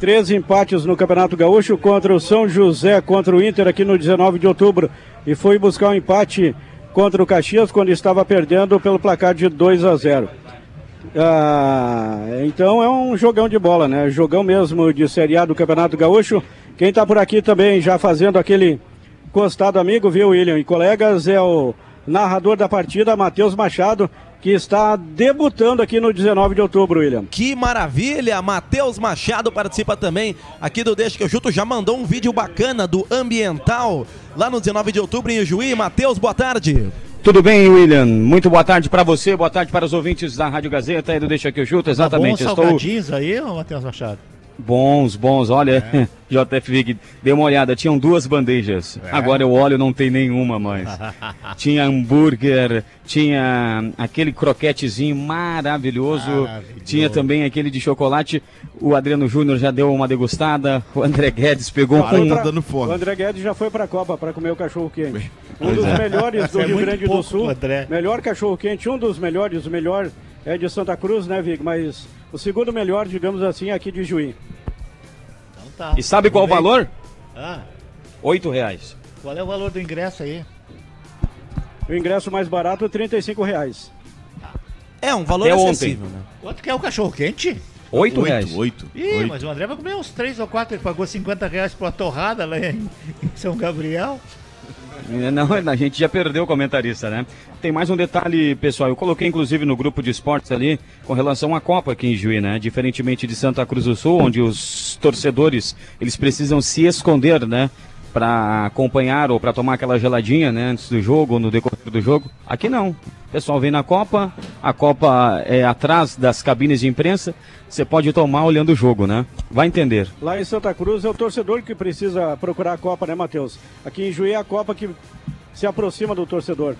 Três empates no Campeonato Gaúcho contra o São José, contra o Inter aqui no 19 de outubro. E foi buscar um empate contra o Caxias quando estava perdendo pelo placar de 2 a 0. Ah, então é um jogão de bola, né? Jogão mesmo de Série A do Campeonato Gaúcho. Quem está por aqui também já fazendo aquele costado amigo, viu, William? E colegas, é o narrador da partida, Matheus Machado, que está debutando aqui no 19 de outubro, William. Que maravilha! Matheus Machado participa também aqui do Deixa que eu chuto. Já mandou um vídeo bacana do Ambiental lá no 19 de outubro em Juí. Matheus, boa tarde. Tudo bem, William? Muito boa tarde para você, boa tarde para os ouvintes da Rádio Gazeta e do Deixa que eu chuto. Exatamente. Tá bom, Estou aí, Matheus Machado? Bons, bons. Olha, <laughs> JF Vig, dê uma olhada. Tinham duas bandejas. É. Agora eu olho, não tem nenhuma mais. <laughs> tinha hambúrguer, tinha aquele croquetezinho maravilhoso. Maravilhoso. Tinha também aquele de chocolate. O Adriano Júnior já deu uma degustada. O André Guedes pegou Foi um. pra- O André Guedes já foi para a Copa para comer o cachorro quente. Um Pois dos é. melhores do É Rio Grande pouco do Sul. André. Melhor cachorro quente, um dos melhores, o melhor é de Santa Cruz, né, Vig? Mas o segundo melhor, digamos assim, é aqui de Juí. Então tá. E sabe qual o valor? Ah, Oito reais. qual é o valor do ingresso aí? O ingresso mais barato, 35 reais. É um valor Até ontem. acessível, né? Quanto que é o cachorro quente? Oito reais. Oito. Ih, oito. mas o André vai comer uns 3 ou 4, ele pagou 50 reais por uma torrada lá em São Gabriel. É, Não, a gente já perdeu o comentarista, né? Tem mais um detalhe, pessoal. Eu coloquei inclusive no grupo de esportes ali com relação à Copa aqui em Juí, né? Diferentemente de Santa Cruz do Sul, onde os torcedores eles precisam se esconder, né? Para acompanhar ou para tomar aquela geladinha, né? Antes do jogo ou no decorrer do jogo. Aqui não. O pessoal vem na Copa, a Copa é atrás das cabines de imprensa. Você pode tomar olhando o jogo, né? Vai entender. Lá em Santa Cruz é o torcedor que precisa procurar a Copa, né, Matheus? Aqui em Juí é a Copa que se aproxima do torcedor.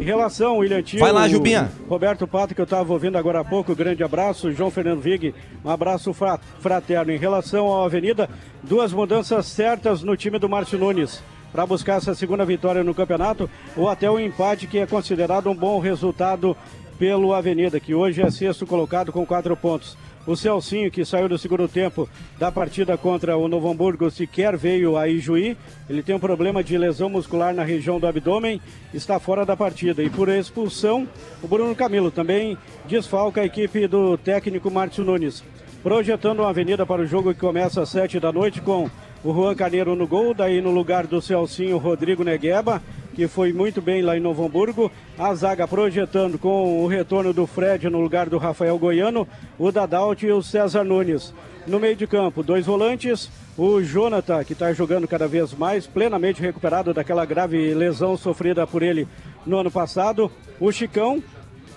Em relação, William Tio, Vai lá, Jubinha. Roberto Pato, que eu estava ouvindo agora há pouco, grande abraço. João Fernando Vig, um abraço fra- fraterno. Em relação à Avenida, duas mudanças certas no time do Márcio Nunes para buscar essa segunda vitória no campeonato ou até o empate, que é considerado um bom resultado pelo Avenida, que hoje é sexto colocado com quatro pontos. O Celcinho, que saiu do segundo tempo da partida contra o Novo Hamburgo, sequer veio a Ijuí. Ele tem um problema de lesão muscular na região do abdômen, está fora da partida. E por expulsão, o Bruno Camilo também desfalca a equipe do técnico Márcio Nunes. Projetando uma avenida para o jogo que começa às sete da noite com o Juan Carneiro no gol, daí no lugar do Celcinho, Rodrigo Negueba, que foi muito bem lá em Novo Hamburgo. A zaga projetando com o retorno do Fred no lugar do Rafael Goiano, o Dadalt e o César Nunes. No meio de campo, dois volantes, o Jonathan, que está jogando cada vez mais, plenamente recuperado daquela grave lesão sofrida por ele no ano passado. O Chicão,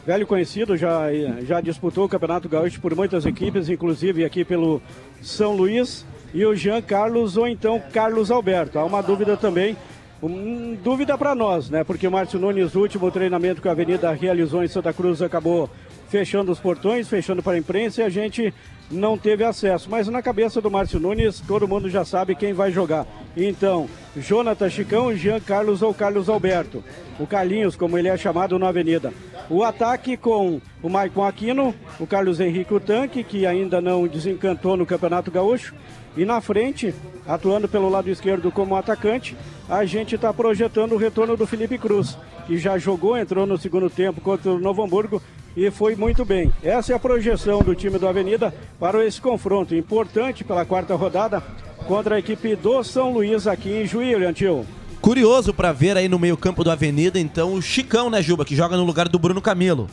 velho conhecido, já, já disputou o Campeonato Gaúcho por muitas equipes, inclusive aqui pelo São Luís. E o Jean Carlos ou então Carlos Alberto. Há uma dúvida também, um, dúvida para nós, né? Porque o Márcio Nunes, o último treinamento que a Avenida realizou em Santa Cruz, acabou fechando os portões, fechando para a imprensa e a gente não teve acesso. Mas na cabeça do Márcio Nunes, todo mundo já sabe quem vai jogar. Então, Jonathan Chicão, Jean Carlos ou Carlos Alberto. O Carlinhos, como ele é chamado na Avenida. O ataque com o Maicon Aquino, o Carlos Henrique Tanque, que ainda não desencantou no Campeonato Gaúcho. E na frente, atuando pelo lado esquerdo como atacante, a gente está projetando o retorno do Felipe Cruz, que já jogou, entrou no segundo tempo contra o Novo Hamburgo e foi muito bem. Essa é a projeção do time do Avenida para esse confronto importante pela quarta rodada contra a equipe do São Luís aqui em Juí, Leantil. Curioso pra ver aí no meio-campo do Avenida, então, o Chicão, né, Juba, que joga no lugar do Bruno Camilo.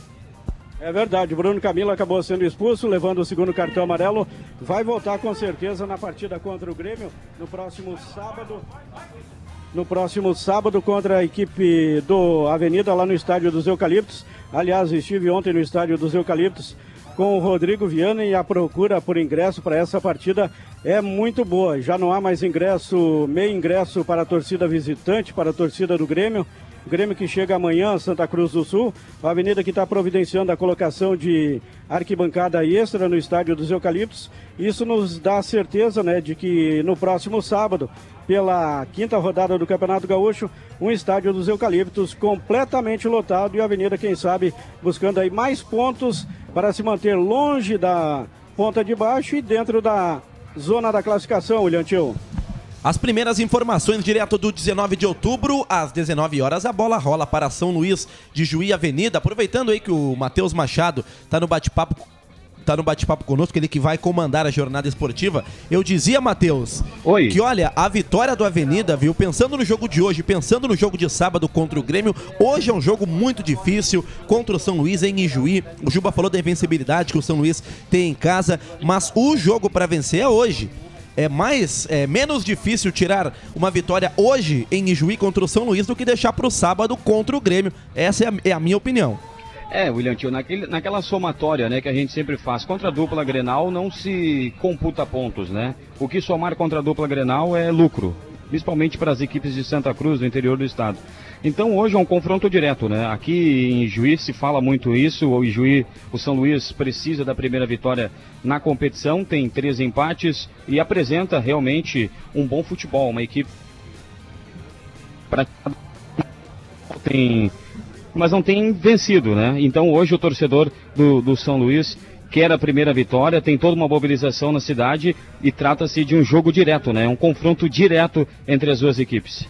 É verdade, Bruno Camilo acabou sendo expulso, levando o segundo cartão amarelo. Vai voltar com certeza na partida contra o Grêmio no próximo sábado. No próximo sábado contra a equipe do Avenida lá no estádio dos Eucaliptos. Aliás, estive ontem no estádio dos Eucaliptos com o Rodrigo Viana e a procura por ingresso para essa partida é muito boa. Já não há mais ingresso, meio ingresso para a torcida visitante, para a torcida do Grêmio. Grêmio que chega amanhã, Santa Cruz do Sul. A avenida que está providenciando a colocação de arquibancada extra no estádio dos Eucaliptos. Isso nos dá a certeza né, de que no próximo sábado, pela quinta rodada do Campeonato Gaúcho, um estádio dos Eucaliptos completamente lotado e a avenida, quem sabe, buscando aí mais pontos para se manter longe da ponta de baixo e dentro da zona da classificação, William. As primeiras informações direto do 19 de outubro, às 19 horas, a bola rola para São Luís de Juí Avenida. Aproveitando aí que o Matheus Machado está no bate-papo tá no bate-papo conosco, ele que vai comandar a jornada esportiva. Eu dizia, Matheus, que olha, a vitória do Avenida, viu, pensando no jogo de hoje, pensando no jogo de sábado contra o Grêmio, hoje é um jogo muito difícil contra o São Luís em Ijuí. O Juba falou da invencibilidade que o São Luís tem em casa, mas o jogo para vencer é hoje é mais é menos difícil tirar uma vitória hoje em Ijuí contra o São Luís do que deixar para o sábado contra o Grêmio. Essa é a, é a minha opinião. É, William Tio, naquele, naquela somatória né, que a gente sempre faz contra a dupla Grenal não se computa pontos, né? O que somar contra a dupla Grenal é lucro, principalmente para as equipes de Santa Cruz, do interior do estado. Então hoje é um confronto direto, né? Aqui em Juiz se fala muito isso, o Juiz, o São Luís precisa da primeira vitória na competição, tem três empates e apresenta realmente um bom futebol, uma equipe tem mas não tem vencido, né? Então hoje o torcedor do, do São Luís quer a primeira vitória, tem toda uma mobilização na cidade e trata-se de um jogo direto, né? Um confronto direto entre as duas equipes.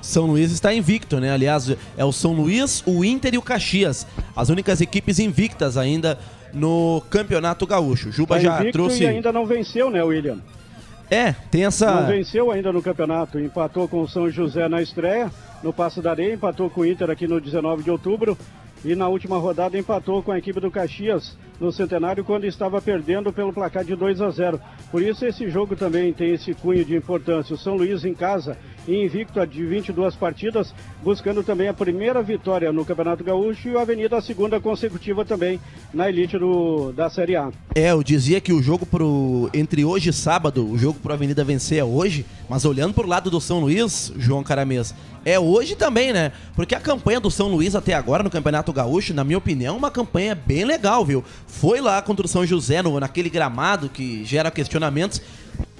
São Luís está invicto, né? Aliás, é o São Luís, o Inter e o Caxias, as únicas equipes invictas ainda no Campeonato Gaúcho. Juba Tá já trouxe. E ainda não venceu, né, William? É, tem essa. Não venceu ainda no campeonato. Empatou com o São José na estreia, no Passo da Areia, empatou com o Inter aqui no 19 de outubro. E na última rodada empatou com a equipe do Caxias no Centenário quando estava perdendo pelo placar de 2 a 0. Por isso esse jogo também tem esse cunho de importância. O São Luís em casa, invicto de 22 partidas, buscando também a primeira vitória no Campeonato Gaúcho e o Avenida a segunda consecutiva também na elite do, da Série A. É, eu dizia que o jogo pro entre hoje e sábado, o jogo pro Avenida vencer é hoje, mas olhando pro lado do São Luís, João Caramês, é hoje também, né? Porque a campanha do São Luís até agora no Campeonato Gaúcho, na minha opinião, é uma campanha bem legal, viu? Foi lá contra o São José, no, naquele gramado que gera questionamentos,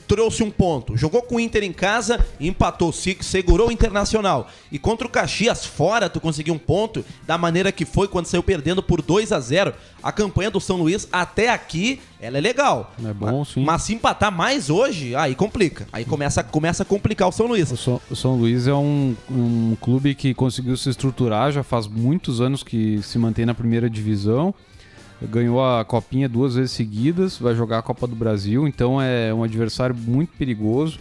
trouxe um ponto. Jogou com o Inter em casa, empatou, se- segurou o Internacional. E contra o Caxias fora, tu conseguiu um ponto da maneira que foi quando saiu perdendo por 2 a 0 A campanha do São Luís até aqui, ela é legal. É bom, sim. Mas se empatar mais hoje, aí complica. Aí começa, começa a complicar o São Luís. O São, o São Luís é um, um clube que conseguiu se estruturar, já faz muitos anos que se mantém na primeira divisão. Ganhou a copinha duas vezes seguidas, vai jogar a Copa do Brasil, então é um adversário muito perigoso,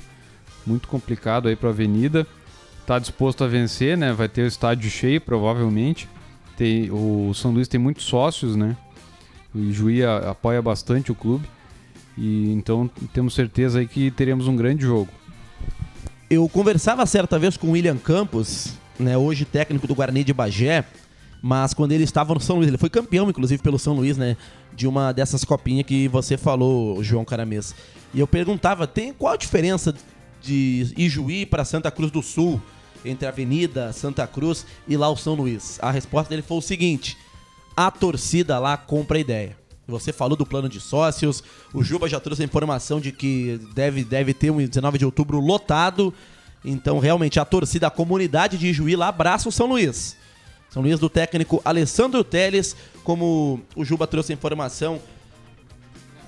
muito complicado aí para a Avenida. Tá disposto a vencer, né? Vai ter o estádio cheio, provavelmente. Tem, o São Luís tem muitos sócios, né? O Juí apoia bastante o clube. E então temos certeza aí que teremos um grande jogo. Eu conversava certa vez com o William Campos, né, hoje técnico do Guarani de Bagé, mas quando ele estava no São Luís, ele foi campeão, inclusive, pelo São Luís, né? De uma dessas copinhas que você falou, João Caramês. E eu perguntava, tem qual a diferença de Ijuí para Santa Cruz do Sul, entre a Avenida Santa Cruz e lá o São Luís? A resposta dele foi o seguinte: a torcida lá compra a ideia. Você falou do plano de sócios, o Juba já trouxe a informação de que deve, deve ter um 19 de outubro lotado. Então, realmente, a torcida, a comunidade de Ijuí lá abraça o São Luís. São Luís do técnico Alessandro Teles, como o Juba trouxe a informação.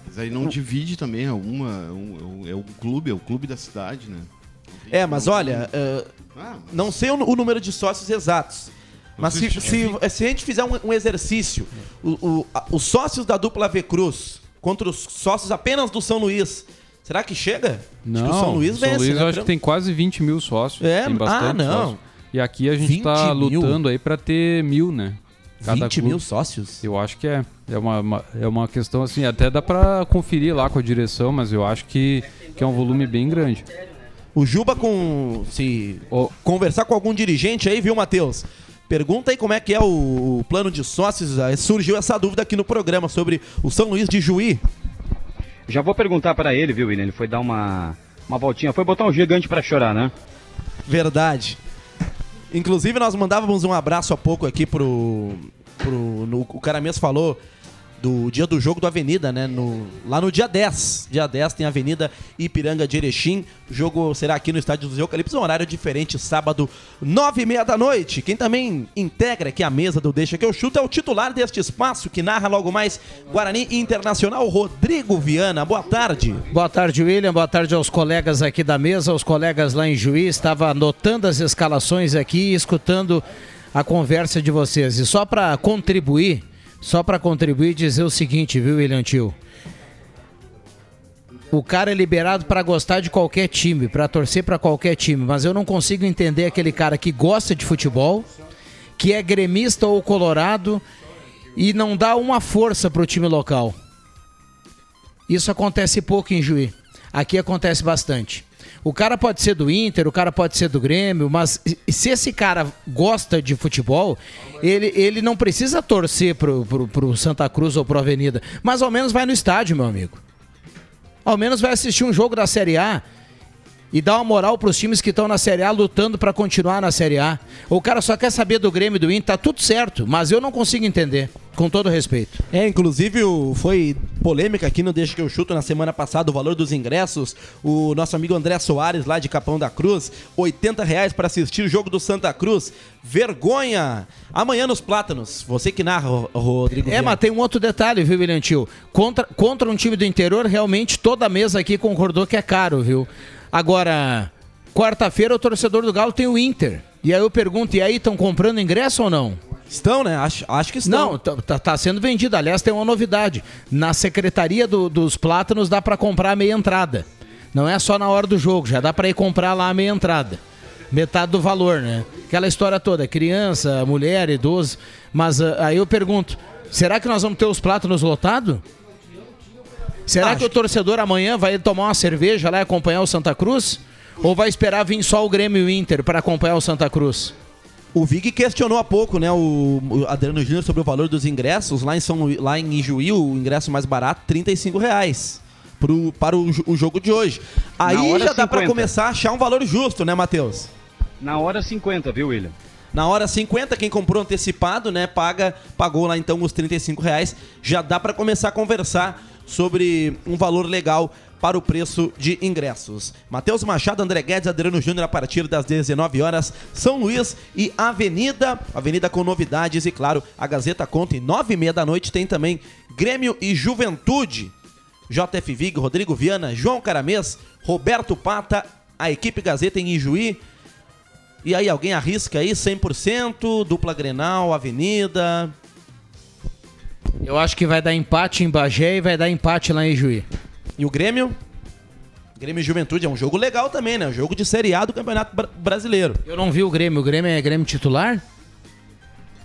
Mas aí não divide também, é, uma, um- é o clube, é o clube da cidade, né? É, mas olha, eh, não sei o, o número de sócios exatos. Mas se, se, se a gente fizer um, um exercício, o- o- a- os sócios da dupla V Cruz contra os sócios apenas do São Luís, será que chega? Não, acho que o São Luís São vence, Luís né? eu acho que tem quase 20 mil sócios. É, tem bastante ah, não. sócios. E aqui a gente 20 tá mil? lutando aí pra ter mil, né? Cada 20 mil sócios? Eu acho que é. É uma, uma- é uma questão assim, até dá pra conferir lá com a direção, mas eu acho que, que é um volume bem grande. O Juba com. Se conversar com algum dirigente aí, viu, Matheus? Pergunta aí como é que é o, o plano de sócios. Aí Surgiu essa dúvida aqui no programa sobre o São Luís de Juí. Já vou perguntar pra ele, viu, William? Ele foi dar uma, uma voltinha, foi botar um gigante pra chorar, né? Verdade. Inclusive, nós mandávamos um abraço há pouco aqui pro. pro no, o cara mesmo falou do dia do jogo do Avenida, né? No, lá no dia 10. Dia 10 tem Avenida Ipiranga de Erechim. O jogo será aqui no Estádio dos Eucaliptos, um horário diferente, sábado, 9 e meia da noite. Quem também integra aqui a mesa do Deixa que eu chuto é o titular deste espaço, que narra logo mais Guarani Internacional, Rodrigo Viana. Boa tarde. Boa tarde, William. Boa tarde aos colegas aqui da mesa, aos colegas lá em Juiz. Estava anotando as escalações aqui e escutando a conversa de vocês. E só para contribuir, só para contribuir dizer o seguinte, viu, William Tio? O cara é liberado para gostar de qualquer time, para torcer para qualquer time, mas eu não consigo entender aquele cara que gosta de futebol, que é gremista ou colorado e não dá uma força pro time local. Isso acontece pouco em Juí. Aqui acontece bastante. O cara pode ser do Inter, o cara pode ser do Grêmio, mas se esse cara gosta de futebol, ele, ele não precisa torcer pro, pro, pro Santa Cruz ou pro Avenida, mas ao menos vai no estádio, meu amigo. Ao menos vai assistir um jogo da Série A e dar uma moral pros times que estão na Série A lutando para continuar na Série A. O cara só quer saber do Grêmio e do Inter, tá tudo certo, mas eu não consigo entender, com todo respeito. É, inclusive foi polêmica aqui no Deixa que eu chuto na semana passada o valor dos ingressos. O nosso amigo André Soares, lá de Capão da Cruz, 80 reais para assistir o jogo do Santa Cruz. Vergonha! Amanhã nos Plátanos. Você que narra, Ro- Rodrigo. É, Viana. mas tem um outro detalhe, viu, William Tio? Contra, contra um time do interior, realmente toda a mesa aqui concordou que é caro, viu? Agora, quarta-feira o torcedor do Galo tem o Inter. E aí eu pergunto, e aí estão comprando ingresso ou não? Estão, né? Acho, acho que estão. Não, tá, tá- tá sendo vendido. Aliás, tem uma novidade. Na Secretaria do- dos Plátanos dá pra comprar a meia entrada. Não é só na hora do jogo, já dá pra ir comprar lá a meia entrada. Metade do valor, né? Aquela história toda, criança, mulher, idoso. Mas ah, aí eu pergunto, será que nós vamos ter os Plátanos lotados? Será que o torcedor amanhã vai tomar uma cerveja lá e acompanhar o Santa Cruz? Ou vai esperar vir só o Grêmio e o Inter para acompanhar o Santa Cruz? O Vig questionou há pouco, né, o, Adriano Júnior sobre o valor dos ingressos. Lá em, São, Lu- lá em Ijuí, o ingresso mais barato, 35 reais. Pro, para o, o jogo de hoje. Aí já dá para 50. começar a achar um valor justo, né, Matheus? Na hora 50, viu, William? Na hora 50, quem comprou antecipado, né, paga, pagou lá então os 35 reais. Já dá para começar a conversar sobre um valor legal para o preço de ingressos. Matheus Machado, André Guedes, Adriano Júnior a partir das 19 horas, São Luís e Avenida, Avenida com novidades e claro, a Gazeta conta em 9 e meia da noite tem também Grêmio e Juventude. JF Vig, Rodrigo Viana, João Caramês, Roberto Pata, a equipe Gazeta em Ijuí. E aí, alguém arrisca aí 100%, dupla Grenal, Avenida. Eu acho que vai dar empate em Bagé e vai dar empate lá em Juí. E o Grêmio? Grêmio e Juventude é um jogo legal também, né? Um jogo de Série A do Campeonato Bra- Brasileiro. Eu não vi o Grêmio. O Grêmio é Grêmio titular?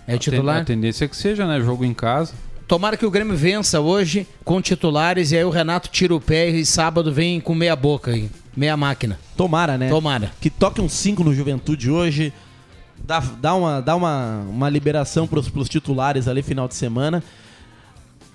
É A titular? tendência é que seja, né? Jogo em casa. Tomara que o Grêmio vença hoje com titulares e aí o Renato tira o pé e sábado vem com meia boca aí. Meia máquina. Tomara, né? Tomara. Que toque um 5 no Juventude hoje. Dá, dá, uma, dá uma, uma liberação pros, pros titulares ali final de semana.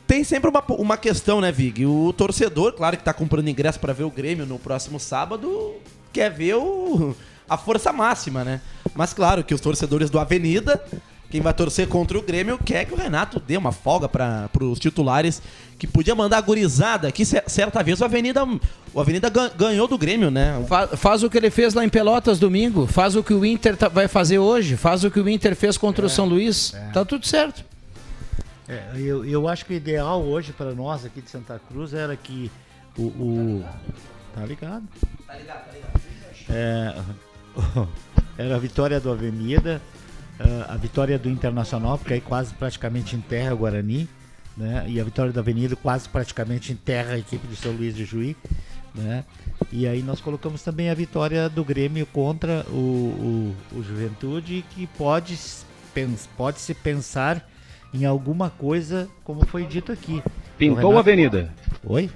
Tem sempre uma, uma questão, né, Vig? O torcedor, claro que tá comprando ingresso para ver o Grêmio no próximo sábado, quer ver o, a força máxima, né? Mas claro que os torcedores do Avenida, quem vai torcer contra o Grêmio, quer que o Renato dê uma folga para os titulares, que podia mandar a gurizada, que cer- certa vez o Avenida, o Avenida gan- ganhou do Grêmio, né? Fa- faz o que ele fez lá em Pelotas domingo. Faz o que o Inter tá- vai fazer hoje. Faz o que o Inter fez contra o São Luís. Tá tudo certo. É, eu, eu acho que o ideal hoje para nós aqui de Santa Cruz era que o. o- tá ligado? Tá ligado, tá ligado. É, <laughs> era a vitória do Avenida, eh, a vitória do Internacional, porque aí quase praticamente enterra o Guarani, né? E a vitória da Avenida quase praticamente enterra a equipe de São Luís de Juí, né? E aí nós colocamos também a vitória do Grêmio contra o, o, o Juventude, que pode, pode se pensar em alguma coisa, como foi dito aqui. Pintou a avenida. Oi?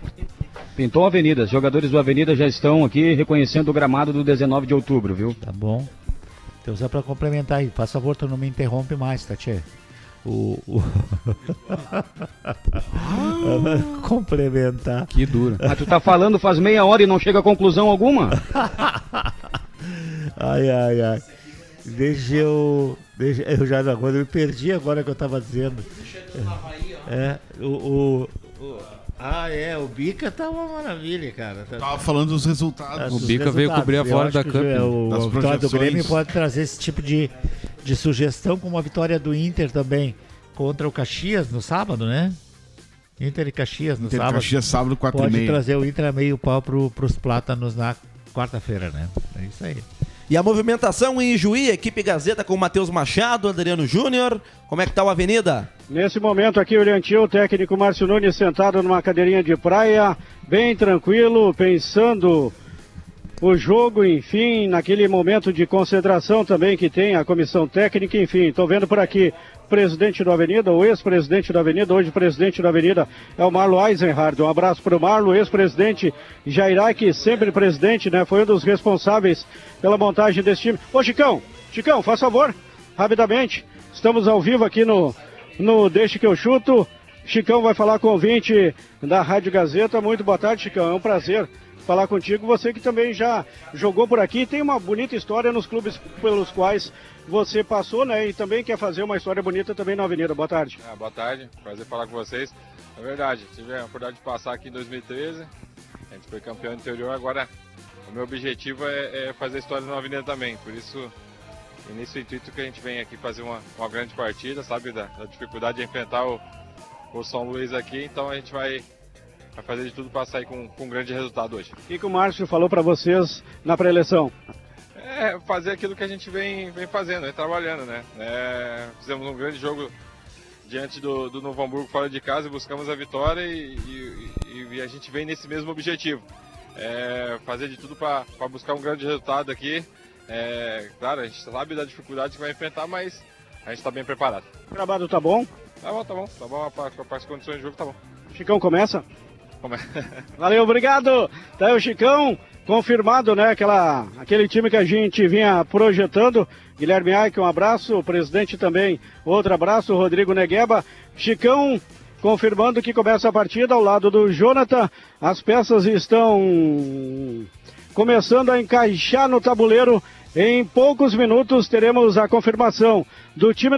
Pintou a avenida. Os jogadores do Avenida já estão aqui reconhecendo o gramado do 19 de outubro, viu? Tá bom. Então só pra complementar aí, por favor, tu não me interrompe mais, tá, tchê? O. o... <laughs> complementar. Que dura. Mas tu tá falando faz meia hora e não chega a conclusão alguma? <laughs> Ai, ai, ai. Deixa eu. Deixa, eu já agora eu me perdi agora que eu tava dizendo. É, o, o, o- Ah, é, o Bica tá uma maravilha, cara. Tá- Tava falando dos resultados. Ah, O Bica veio cobrir a acho que Cup, é, o, a vitória do. Grêmio pode trazer esse tipo de, de sugestão, como a vitória do Inter também contra o Caxias no sábado, né? Inter e Caxias no Inter sábado. Caxias, sábado, quatro e Pode meia. trazer o Inter a meio pau pro, pros plátanos na quarta-feira, né? É isso aí. E a movimentação em Juí, equipe Gazeta com Matheus Machado, Adriano Júnior. Como é que tá o Avenida? Nesse momento aqui, o Orientil, o técnico Márcio Nunes sentado numa cadeirinha de praia, bem tranquilo, pensando o jogo, enfim, naquele momento de concentração também que tem a comissão técnica, enfim, estou vendo por aqui presidente do Avenida, o ex-presidente da Avenida, hoje presidente da Avenida é o Marlo Eisenhard. Um abraço para o Marlo, ex-presidente Jairac, sempre presidente, né? Foi um dos responsáveis pela montagem desse time. Ô Chicão, Chicão, faz favor, rapidamente, estamos ao vivo aqui no, no Deixa que eu chuto. Chicão vai falar com o ouvinte da Rádio Gazeta. Muito boa tarde, Chicão. É um prazer falar contigo. Você que também já jogou por aqui, tem uma bonita história nos clubes pelos quais você passou, né? E também quer fazer uma história bonita também na Avenida. Boa tarde. Ah, boa tarde, prazer falar com vocês. É verdade, tive a oportunidade de passar aqui em 2013, a gente foi campeão interior, agora o meu objetivo é, é fazer história na Avenida também, por isso, e nesse intuito que a gente vem aqui fazer uma, uma grande partida, sabe, da, da dificuldade de enfrentar o, o São Luís aqui, então a gente vai, vai fazer de tudo para sair com, com um grande resultado hoje. O que, que o Márcio falou para vocês na pré-eleição? É, fazer aquilo que a gente vem, vem fazendo, vem trabalhando, né? É, fizemos um grande jogo diante do, do Novo Hamburgo fora de casa e buscamos a vitória e, e- e a gente vem nesse mesmo objetivo. É, fazer de tudo para buscar um grande resultado aqui. É, claro, a gente sabe da dificuldade que vai enfrentar, mas a gente está bem preparado. O gramado tá bom? Tá bom, tá bom, tá bom, para as condições de jogo tá bom. Chicão começa? <laughs> Valeu, obrigado. Tá aí o Chicão, confirmado, né? Aquela, aquele time que a gente vinha projetando. Guilherme Aike, um abraço. O presidente também, outro abraço. Rodrigo Negueba. Chicão, confirmando que começa a partida ao lado do Jonathan. As peças estão começando a encaixar no tabuleiro. Em poucos minutos teremos a confirmação do time.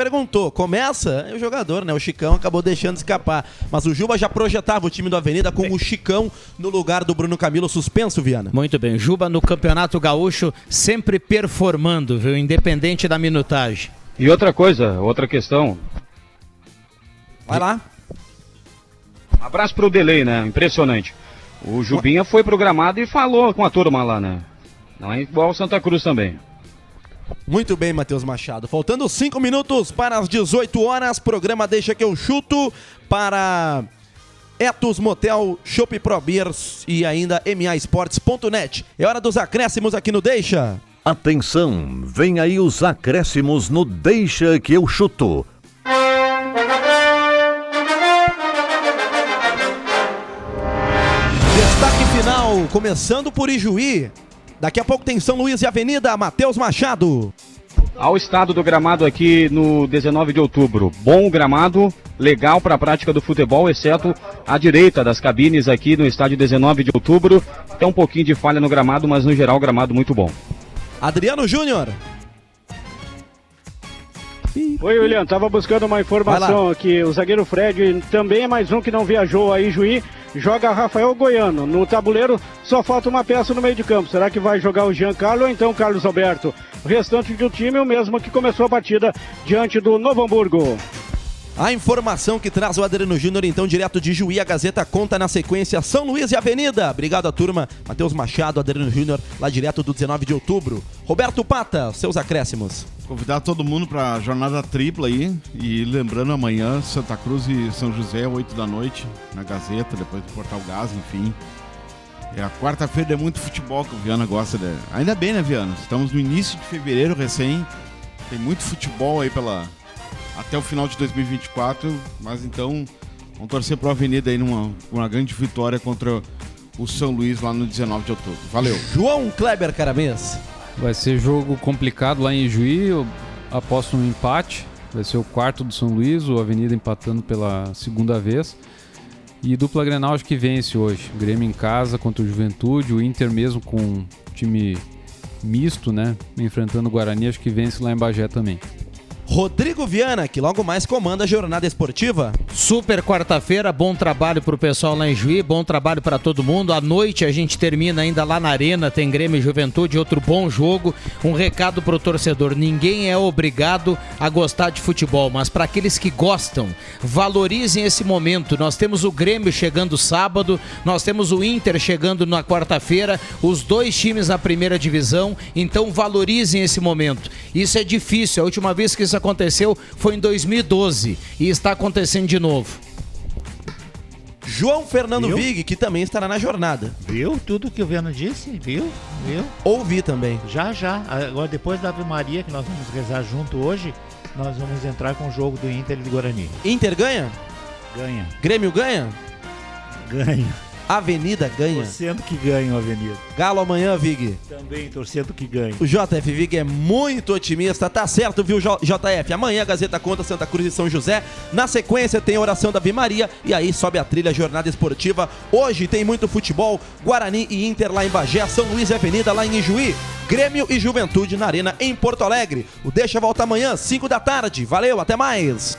Perguntou, começa? É o jogador, né? O Chicão acabou deixando escapar. Mas o Juba já projetava o time do Avenida com o Chicão no lugar do Bruno Camilo suspenso, Viana. Muito bem, Juba no Campeonato Gaúcho sempre performando, viu? Independente da minutagem. E outra coisa, outra questão. Vai lá. Um abraço pro Delay, né? Impressionante. O Jubinha foi programado e falou com a turma lá, né? Não é igual o Santa Cruz também. Muito bem, Matheus Machado. Faltando 5 minutos para as 18 horas, programa Deixa que eu chuto para Etos Motel, Shop Pro Beers e ainda MAEsportes.net. É hora dos acréscimos aqui no Deixa. Atenção, vem aí os acréscimos no Deixa que eu chuto. Destaque final, começando por Ijuí. Daqui a pouco tem São Luís e Avenida, Matheus Machado. Ao estado do gramado aqui no 19 de outubro. Bom gramado, legal para a prática do futebol, exceto a direita das cabines aqui no estádio 19 de outubro. Tem um pouquinho de falha no gramado, mas no geral gramado muito bom. Adriano Júnior. Oi, William, tava buscando uma informação aqui. O zagueiro Fred também é mais um que não viajou aí, Juí. Joga Rafael Goiano. No tabuleiro só falta uma peça no meio de campo. Será que vai jogar o Giancarlo ou então o Carlos Alberto? O restante do time é o mesmo que começou a partida diante do Novo Hamburgo. A informação que traz o Adriano Júnior, então, direto de Juí, a Gazeta conta na sequência São Luís e Avenida. Obrigado à turma. Matheus Machado, Adriano Júnior, lá direto do 19 de outubro. Roberto Pata, seus acréscimos. Convidar todo mundo para a jornada tripla aí. E lembrando, amanhã, Santa Cruz e São José, 8 da noite, na Gazeta, depois do Portal Gás, enfim. E a quarta-feira é muito futebol que o Viana gosta. De... Ainda bem, né, Viana? Estamos no início de fevereiro recém. Tem muito futebol aí pela até o final de 2024. Mas então, vamos torcer para a Avenida aí numa uma grande vitória contra o São Luís lá no 19 de outubro. Valeu. João Kleber Caramês. Vai ser jogo complicado lá em Juí. Eu aposto um empate. Vai ser o quarto do São Luís, o Avenida empatando pela segunda vez. E dupla Grenal acho que vence hoje. O Grêmio em casa contra o Juventude, o Inter mesmo com time misto, né? Enfrentando o Guarani, acho que vence lá em Bagé também. Rodrigo Viana, que logo mais comanda a jornada esportiva. Super quarta-feira, bom trabalho pro pessoal lá em Juí, bom trabalho para todo mundo. À noite a gente termina ainda lá na Arena, tem Grêmio e Juventude, outro bom jogo. Um recado pro torcedor: ninguém é obrigado a gostar de futebol, mas para aqueles que gostam, valorizem esse momento. Nós temos o Grêmio chegando sábado, nós temos o Inter chegando na quarta-feira, os dois times na primeira divisão, então valorizem esse momento. Isso é difícil, a última vez que isso aconteceu foi em 2012 e está acontecendo de novo. João Fernando Viu? Vig, que também estará na jornada. Viu tudo que o Viano disse? Viu? Viu? Ouvi também. Já, já. Agora, depois da Ave Maria, que nós vamos rezar junto hoje, nós vamos entrar com o jogo do Inter e do Guarani. Inter ganha? Ganha. Grêmio ganha? Ganha. Avenida ganha? Torcendo que ganha o Avenida. Galo amanhã, Vig. Também torcendo que ganha. O JF Vig é muito otimista, tá certo, viu, JF? Amanhã a Gazeta conta Santa Cruz e São José. Na sequência tem a oração da Ave Maria e aí sobe a trilha Jornada Esportiva. Hoje tem muito futebol, Guarani e Inter lá em Bagé, São Luís e Avenida lá em Ijuí. Grêmio e Juventude na Arena em Porto Alegre. O Deixa volta amanhã, 5 da tarde. Valeu, até mais.